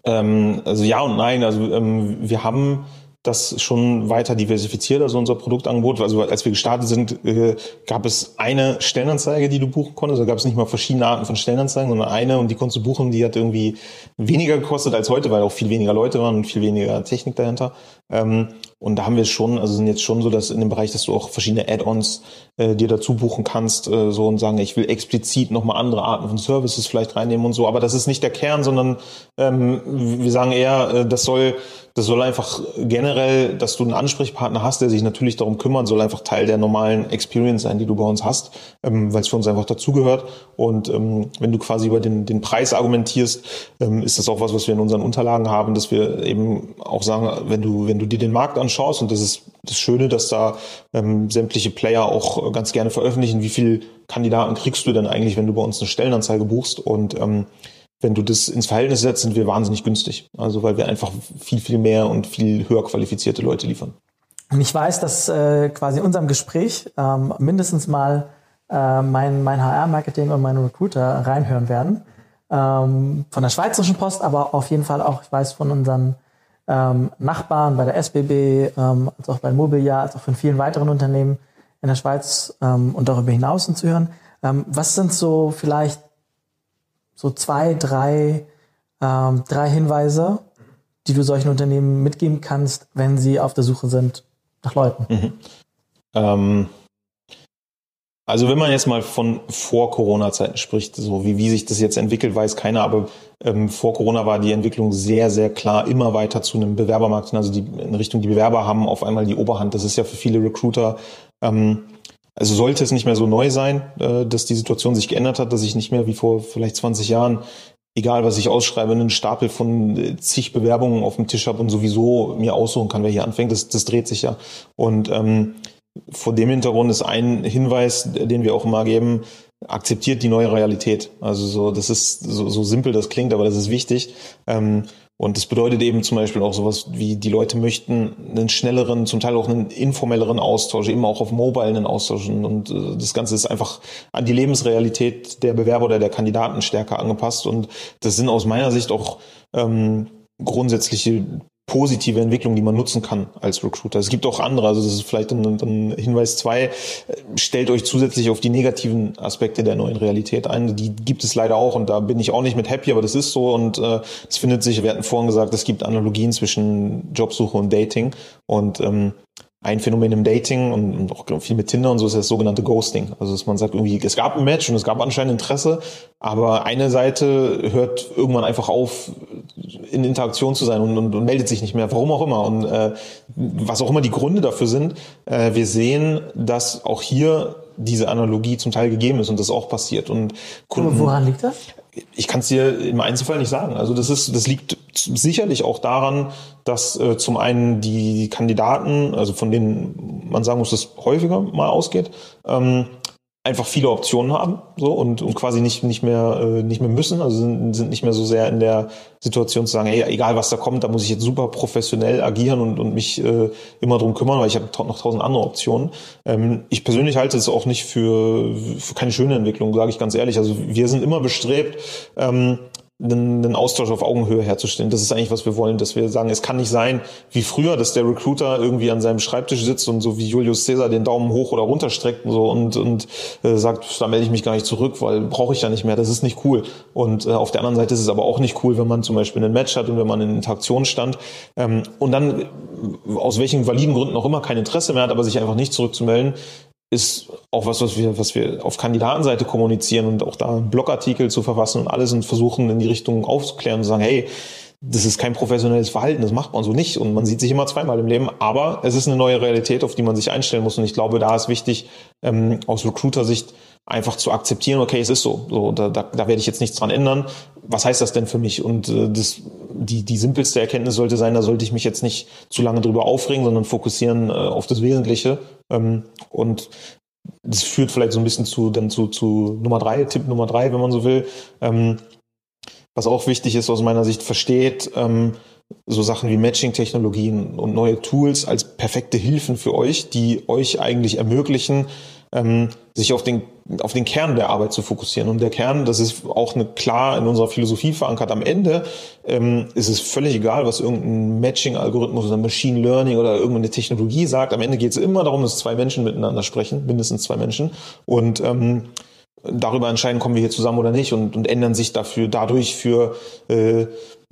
Ähm, also ja und nein. Also ähm, wir haben das schon weiter diversifiziert, also unser Produktangebot. Also als wir gestartet sind, äh, gab es eine Stellenanzeige, die du buchen konntest. Da gab es nicht mal verschiedene Arten von Stellenanzeigen, sondern eine und die konntest du buchen, die hat irgendwie weniger gekostet als heute, weil auch viel weniger Leute waren und viel weniger Technik dahinter. Ähm, und da haben wir schon, also sind jetzt schon so, dass in dem Bereich, dass du auch verschiedene Add-ons äh, dir dazu buchen kannst, äh, so und sagen, ich will explizit nochmal andere Arten von Services vielleicht reinnehmen und so. Aber das ist nicht der Kern, sondern ähm, wir sagen eher, äh, das soll das soll einfach generell, dass du einen Ansprechpartner hast, der sich natürlich darum kümmert, soll einfach Teil der normalen Experience sein, die du bei uns hast, ähm, weil es für uns einfach dazugehört. Und ähm, wenn du quasi über den, den Preis argumentierst, ähm, ist das auch was, was wir in unseren Unterlagen haben, dass wir eben auch sagen, wenn du, wenn du dir den Markt anschaust, und das ist das Schöne, dass da ähm, sämtliche Player auch ganz gerne veröffentlichen, wie viel Kandidaten kriegst du denn eigentlich, wenn du bei uns eine Stellenanzeige buchst und ähm, wenn du das ins Verhältnis setzt, sind wir wahnsinnig günstig. Also weil wir einfach viel, viel mehr und viel höher qualifizierte Leute liefern. Und ich weiß, dass äh, quasi in unserem Gespräch ähm, mindestens mal äh, mein, mein HR-Marketing und meine Recruiter reinhören werden. Ähm, von der Schweizerischen Post, aber auf jeden Fall auch, ich weiß, von unseren ähm, Nachbarn bei der SBB, ähm, als auch bei Mobiliar, als auch von vielen weiteren Unternehmen in der Schweiz ähm, und darüber hinaus zu hören. Ähm, was sind so vielleicht so zwei, drei, ähm, drei Hinweise, die du solchen Unternehmen mitgeben kannst, wenn sie auf der Suche sind nach Leuten? Mhm. Also wenn man jetzt mal von vor Corona-Zeiten spricht, so wie, wie sich das jetzt entwickelt, weiß keiner, aber ähm, vor Corona war die Entwicklung sehr, sehr klar immer weiter zu einem Bewerbermarkt, also die, in Richtung die Bewerber haben auf einmal die Oberhand. Das ist ja für viele Recruiter ähm, also sollte es nicht mehr so neu sein, äh, dass die Situation sich geändert hat, dass ich nicht mehr wie vor vielleicht 20 Jahren, egal was ich ausschreibe, einen Stapel von äh, zig Bewerbungen auf dem Tisch habe und sowieso mir aussuchen kann, wer hier anfängt. Das, das dreht sich ja. Und ähm, vor dem Hintergrund ist ein Hinweis, den wir auch immer geben, akzeptiert die neue Realität. Also so, das ist so, so simpel das klingt, aber das ist wichtig. Ähm, und das bedeutet eben zum Beispiel auch sowas wie, die Leute möchten einen schnelleren, zum Teil auch einen informelleren Austausch, eben auch auf Mobile einen Austausch. Und äh, das Ganze ist einfach an die Lebensrealität der Bewerber oder der Kandidaten stärker angepasst. Und das sind aus meiner Sicht auch ähm, grundsätzliche positive Entwicklung, die man nutzen kann als Recruiter. Es gibt auch andere, also das ist vielleicht ein, ein Hinweis zwei, stellt euch zusätzlich auf die negativen Aspekte der neuen Realität ein. Die gibt es leider auch und da bin ich auch nicht mit happy, aber das ist so und äh, es findet sich, wir hatten vorhin gesagt, es gibt Analogien zwischen Jobsuche und Dating und ähm, ein Phänomen im Dating und, auch viel mit Tinder und so ist das sogenannte Ghosting. Also dass man sagt irgendwie, es gab ein Match und es gab anscheinend Interesse, aber eine Seite hört irgendwann einfach auf, in Interaktion zu sein und, und, und meldet sich nicht mehr, warum auch immer. Und äh, was auch immer die Gründe dafür sind, äh, wir sehen, dass auch hier diese Analogie zum Teil gegeben ist und das auch passiert. Und Kunden, woran liegt das? Ich kann es dir im Einzelfall nicht sagen. Also das ist, das liegt sicherlich auch daran, dass äh, zum einen die Kandidaten, also von denen man sagen muss, dass häufiger mal ausgeht, ähm, einfach viele Optionen haben so und, und quasi nicht nicht mehr äh, nicht mehr müssen. Also sind, sind nicht mehr so sehr in der Situation zu sagen hey egal was da kommt da muss ich jetzt super professionell agieren und, und mich äh, immer drum kümmern weil ich habe noch tausend andere Optionen. Ähm, ich persönlich halte es auch nicht für, für keine schöne Entwicklung sage ich ganz ehrlich. Also wir sind immer bestrebt ähm, einen, einen Austausch auf Augenhöhe herzustellen. Das ist eigentlich, was wir wollen, dass wir sagen, es kann nicht sein wie früher, dass der Recruiter irgendwie an seinem Schreibtisch sitzt und so wie Julius Caesar den Daumen hoch oder runter streckt und so und, und äh, sagt, da melde ich mich gar nicht zurück, weil brauche ich ja nicht mehr. Das ist nicht cool. Und äh, auf der anderen Seite ist es aber auch nicht cool, wenn man zum Beispiel einen Match hat und wenn man in Interaktion stand ähm, und dann aus welchen validen Gründen auch immer kein Interesse mehr hat, aber sich einfach nicht zurückzumelden, ist auch was, was wir, was wir auf Kandidatenseite kommunizieren und auch da Blogartikel zu verfassen und alles und versuchen in die Richtung aufzuklären und sagen, hey, das ist kein professionelles Verhalten, das macht man so nicht. Und man sieht sich immer zweimal im Leben, aber es ist eine neue Realität, auf die man sich einstellen muss. Und ich glaube, da ist wichtig, ähm, aus Recruiter-Sicht einfach zu akzeptieren, okay, es ist so, so da, da, da werde ich jetzt nichts dran ändern. Was heißt das denn für mich? Und äh, das, die, die simpelste Erkenntnis sollte sein, da sollte ich mich jetzt nicht zu lange drüber aufregen, sondern fokussieren äh, auf das Wesentliche. Ähm, und das führt vielleicht so ein bisschen zu dann zu, zu Nummer drei, Tipp Nummer drei, wenn man so will. Ähm, was auch wichtig ist aus meiner Sicht, versteht ähm, so Sachen wie Matching-Technologien und neue Tools als perfekte Hilfen für euch, die euch eigentlich ermöglichen, ähm, sich auf den, auf den Kern der Arbeit zu fokussieren. Und der Kern, das ist auch eine, klar in unserer Philosophie verankert. Am Ende ähm, ist es völlig egal, was irgendein Matching-Algorithmus oder Machine Learning oder irgendeine Technologie sagt. Am Ende geht es immer darum, dass zwei Menschen miteinander sprechen, mindestens zwei Menschen. Und ähm, darüber entscheiden, kommen wir hier zusammen oder nicht und, und ändern sich dafür dadurch für äh,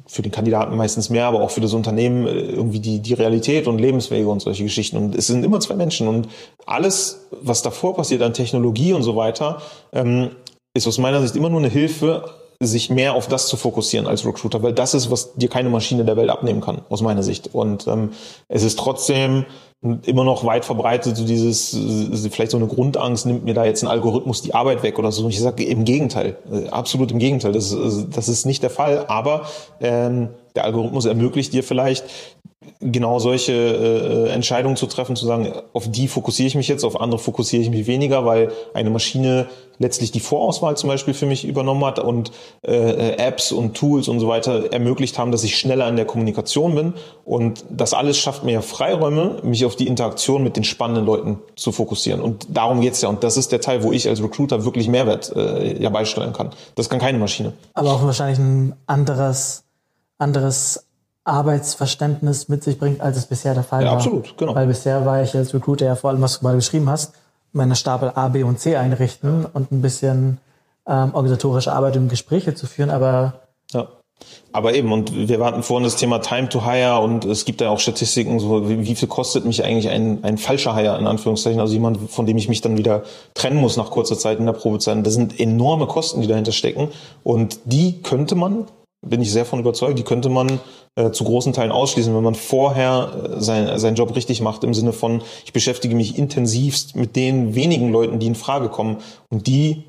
für den Kandidaten meistens mehr, aber auch für das Unternehmen äh, irgendwie die, die Realität und Lebenswege und solche Geschichten. Und es sind immer zwei Menschen. Und alles, was davor passiert an Technologie und so weiter, ähm, ist aus meiner Sicht immer nur eine Hilfe, sich mehr auf das zu fokussieren als Recruiter, weil das ist, was dir keine Maschine der Welt abnehmen kann, aus meiner Sicht. Und ähm, es ist trotzdem immer noch weit verbreitet, so dieses, vielleicht so eine Grundangst, nimmt mir da jetzt ein Algorithmus die Arbeit weg oder so. Und ich sage im Gegenteil, äh, absolut im Gegenteil. Das, das ist nicht der Fall, aber ähm, der Algorithmus ermöglicht dir vielleicht genau solche äh, Entscheidungen zu treffen, zu sagen, auf die fokussiere ich mich jetzt, auf andere fokussiere ich mich weniger, weil eine Maschine letztlich die Vorauswahl zum Beispiel für mich übernommen hat und äh, Apps und Tools und so weiter ermöglicht haben, dass ich schneller in der Kommunikation bin. Und das alles schafft mir Freiräume, mich auf die Interaktion mit den spannenden Leuten zu fokussieren. Und darum geht's ja. Und das ist der Teil, wo ich als Recruiter wirklich Mehrwert äh, ja beisteuern kann. Das kann keine Maschine. Aber auch wahrscheinlich ein anderes, anderes Arbeitsverständnis mit sich bringt, als es bisher der Fall ja, war. Absolut, genau. Weil bisher war ich als Recruiter ja vor allem, was du gerade beschrieben hast, meine Stapel A, B und C einrichten und ein bisschen ähm, organisatorische Arbeit und Gespräche zu führen, aber ja. Aber eben, und wir hatten vorhin das Thema Time to Hire und es gibt ja auch Statistiken, so wie, wie viel kostet mich eigentlich ein, ein falscher Hire in Anführungszeichen, also jemand, von dem ich mich dann wieder trennen muss nach kurzer Zeit in der Probezeit. Das sind enorme Kosten, die dahinter stecken und die könnte man bin ich sehr von überzeugt, die könnte man äh, zu großen Teilen ausschließen, wenn man vorher äh, sein, seinen Job richtig macht, im Sinne von, ich beschäftige mich intensivst mit den wenigen Leuten, die in Frage kommen und die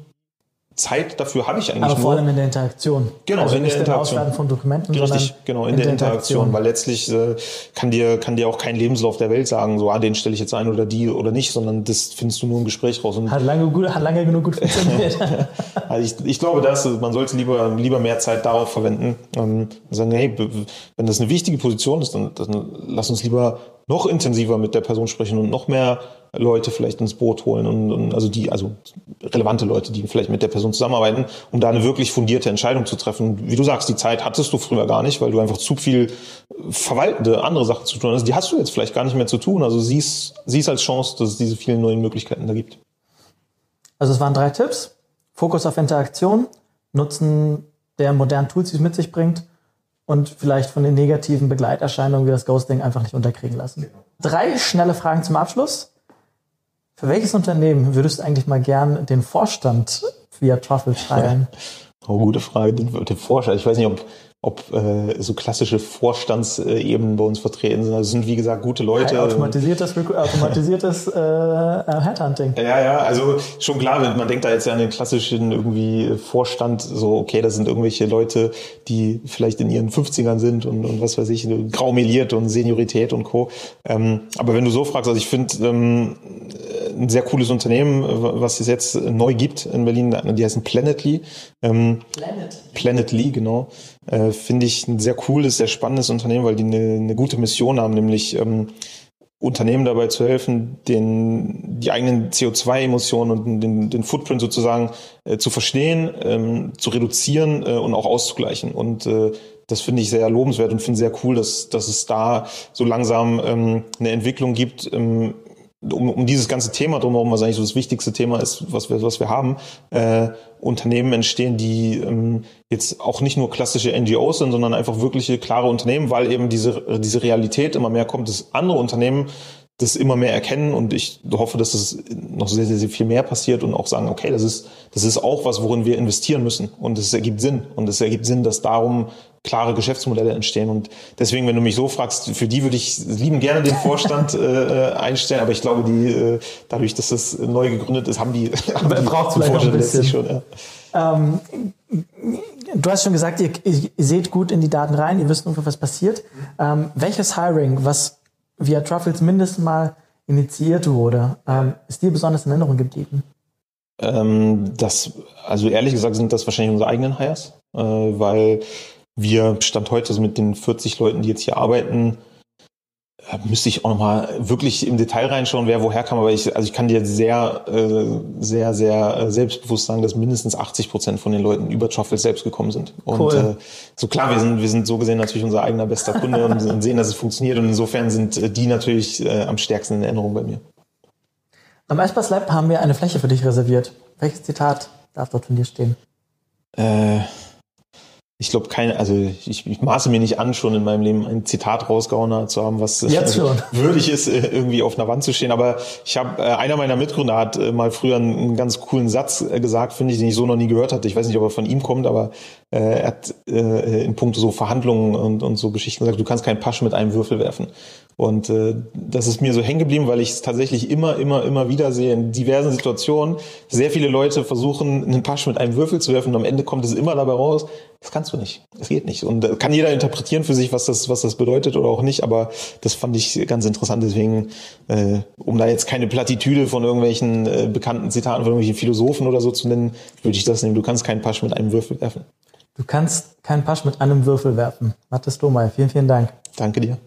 Zeit dafür habe ich eigentlich Aber vor nur. allem in der Interaktion. Genau, also in der Interaktion. Auswerten von Dokumenten, Richtig, genau, in, in der, der Interaktion. Interaktion. Weil letztlich äh, kann dir kann dir auch kein Lebenslauf der Welt sagen, so, ah, den stelle ich jetzt ein oder die oder nicht, sondern das findest du nur im Gespräch raus. Und hat lange gut, hat lange genug gut funktioniert. also ich, ich glaube, dass man sollte lieber lieber mehr Zeit darauf verwenden, ähm, sagen, hey, wenn das eine wichtige Position ist, dann, dann lass uns lieber noch intensiver mit der Person sprechen und noch mehr Leute vielleicht ins Boot holen und, und also die, also relevante Leute, die vielleicht mit der Person zusammenarbeiten, um da eine wirklich fundierte Entscheidung zu treffen. Wie du sagst, die Zeit hattest du früher gar nicht, weil du einfach zu viel verwaltende andere Sachen zu tun hast. Die hast du jetzt vielleicht gar nicht mehr zu tun. Also siehst, siehst als Chance, dass es diese vielen neuen Möglichkeiten da gibt. Also es waren drei Tipps. Fokus auf Interaktion, Nutzen der modernen Tools, die es mit sich bringt und vielleicht von den negativen Begleiterscheinungen wie das Ghosting einfach nicht unterkriegen lassen. Drei schnelle Fragen zum Abschluss. Für welches Unternehmen würdest du eigentlich mal gern den Vorstand via Truffle teilen? Oh, gute Frage. Den, den Vorstand. Ich weiß nicht, ob ob äh, so klassische Vorstandsebenen bei uns vertreten sind. Also es sind wie gesagt gute Leute. Ja, automatisiertes, automatisiertes äh, äh, Headhunting. Ja, ja, also schon klar, man denkt da jetzt ja an den klassischen irgendwie Vorstand, so okay, das sind irgendwelche Leute, die vielleicht in ihren 50ern sind und, und was weiß ich, graumeliert und Seniorität und Co. Ähm, aber wenn du so fragst, also ich finde ähm, ein sehr cooles Unternehmen, was es jetzt neu gibt in Berlin, die heißen Planetly. Ähm, Planet. Planetly, genau. Äh, Finde ich ein sehr cooles, sehr spannendes Unternehmen, weil die eine, eine gute Mission haben, nämlich ähm, Unternehmen dabei zu helfen, den, die eigenen CO2-Emissionen und den, den Footprint sozusagen äh, zu verstehen, ähm, zu reduzieren äh, und auch auszugleichen. Und äh, das finde ich sehr lobenswert und finde sehr cool, dass, dass es da so langsam ähm, eine Entwicklung gibt, ähm, um, um dieses ganze Thema drumherum, was eigentlich so das wichtigste Thema ist, was wir, was wir haben, äh, Unternehmen entstehen, die ähm, jetzt auch nicht nur klassische NGOs sind, sondern einfach wirkliche klare Unternehmen, weil eben diese, diese Realität immer mehr kommt, dass andere Unternehmen das immer mehr erkennen. Und ich hoffe, dass das noch sehr, sehr, sehr viel mehr passiert und auch sagen, okay, das ist, das ist auch was, worin wir investieren müssen. Und es ergibt Sinn. Und es ergibt Sinn, dass darum klare Geschäftsmodelle entstehen. Und deswegen, wenn du mich so fragst, für die würde ich lieben gerne den Vorstand äh, einstellen, aber ich glaube, die äh, dadurch, dass das neu gegründet ist, haben die, haben die braucht vielleicht noch ein bisschen. Schon, ja. ähm, du hast schon gesagt, ihr, ihr, seht gut in die Daten rein, ihr wisst ungefähr, was passiert. Ähm, welches Hiring, was via Truffles mindestens mal initiiert wurde, ähm, ist dir besonders in Erinnerung geblieben? Ähm, das, also ehrlich gesagt sind das wahrscheinlich unsere eigenen Hires, äh, weil wir Stand heute also mit den 40 Leuten, die jetzt hier arbeiten, äh, müsste ich auch nochmal wirklich im Detail reinschauen, wer woher kam. Aber ich, also ich kann dir sehr, äh, sehr, sehr äh, selbstbewusst sagen, dass mindestens 80 Prozent von den Leuten über Truffles selbst gekommen sind. Und cool. äh, so klar, wir sind, wir sind so gesehen natürlich unser eigener bester Kunde und sehen, dass es funktioniert. Und insofern sind die natürlich äh, am stärksten in Erinnerung bei mir. Am Icepass Lab haben wir eine Fläche für dich reserviert. Welches Zitat darf dort von dir stehen? Äh, ich glaube keine, also ich, ich maße mir nicht an, schon in meinem Leben ein Zitat rausgehauen zu haben, was Jetzt schon. würdig ist, äh, irgendwie auf einer Wand zu stehen. Aber ich habe, äh, einer meiner Mitgründer hat äh, mal früher einen ganz coolen Satz gesagt, finde ich, den ich so noch nie gehört hatte. Ich weiß nicht, ob er von ihm kommt, aber er hat in puncto so Verhandlungen und, und so Geschichten gesagt, du kannst keinen Pasch mit einem Würfel werfen. Und äh, das ist mir so hängen geblieben, weil ich es tatsächlich immer, immer, immer wieder sehe in diversen Situationen. Sehr viele Leute versuchen, einen Pasch mit einem Würfel zu werfen und am Ende kommt es immer dabei raus, das kannst du nicht. Das geht nicht. Und äh, kann jeder interpretieren für sich, was das, was das bedeutet oder auch nicht, aber das fand ich ganz interessant. Deswegen, äh, um da jetzt keine Plattitüde von irgendwelchen äh, bekannten Zitaten von irgendwelchen Philosophen oder so zu nennen, würde ich das nehmen. Du kannst keinen Pasch mit einem Würfel werfen. Du kannst keinen Pasch mit einem Würfel werfen. Mathis Lohmeier, vielen, vielen Dank. Danke dir.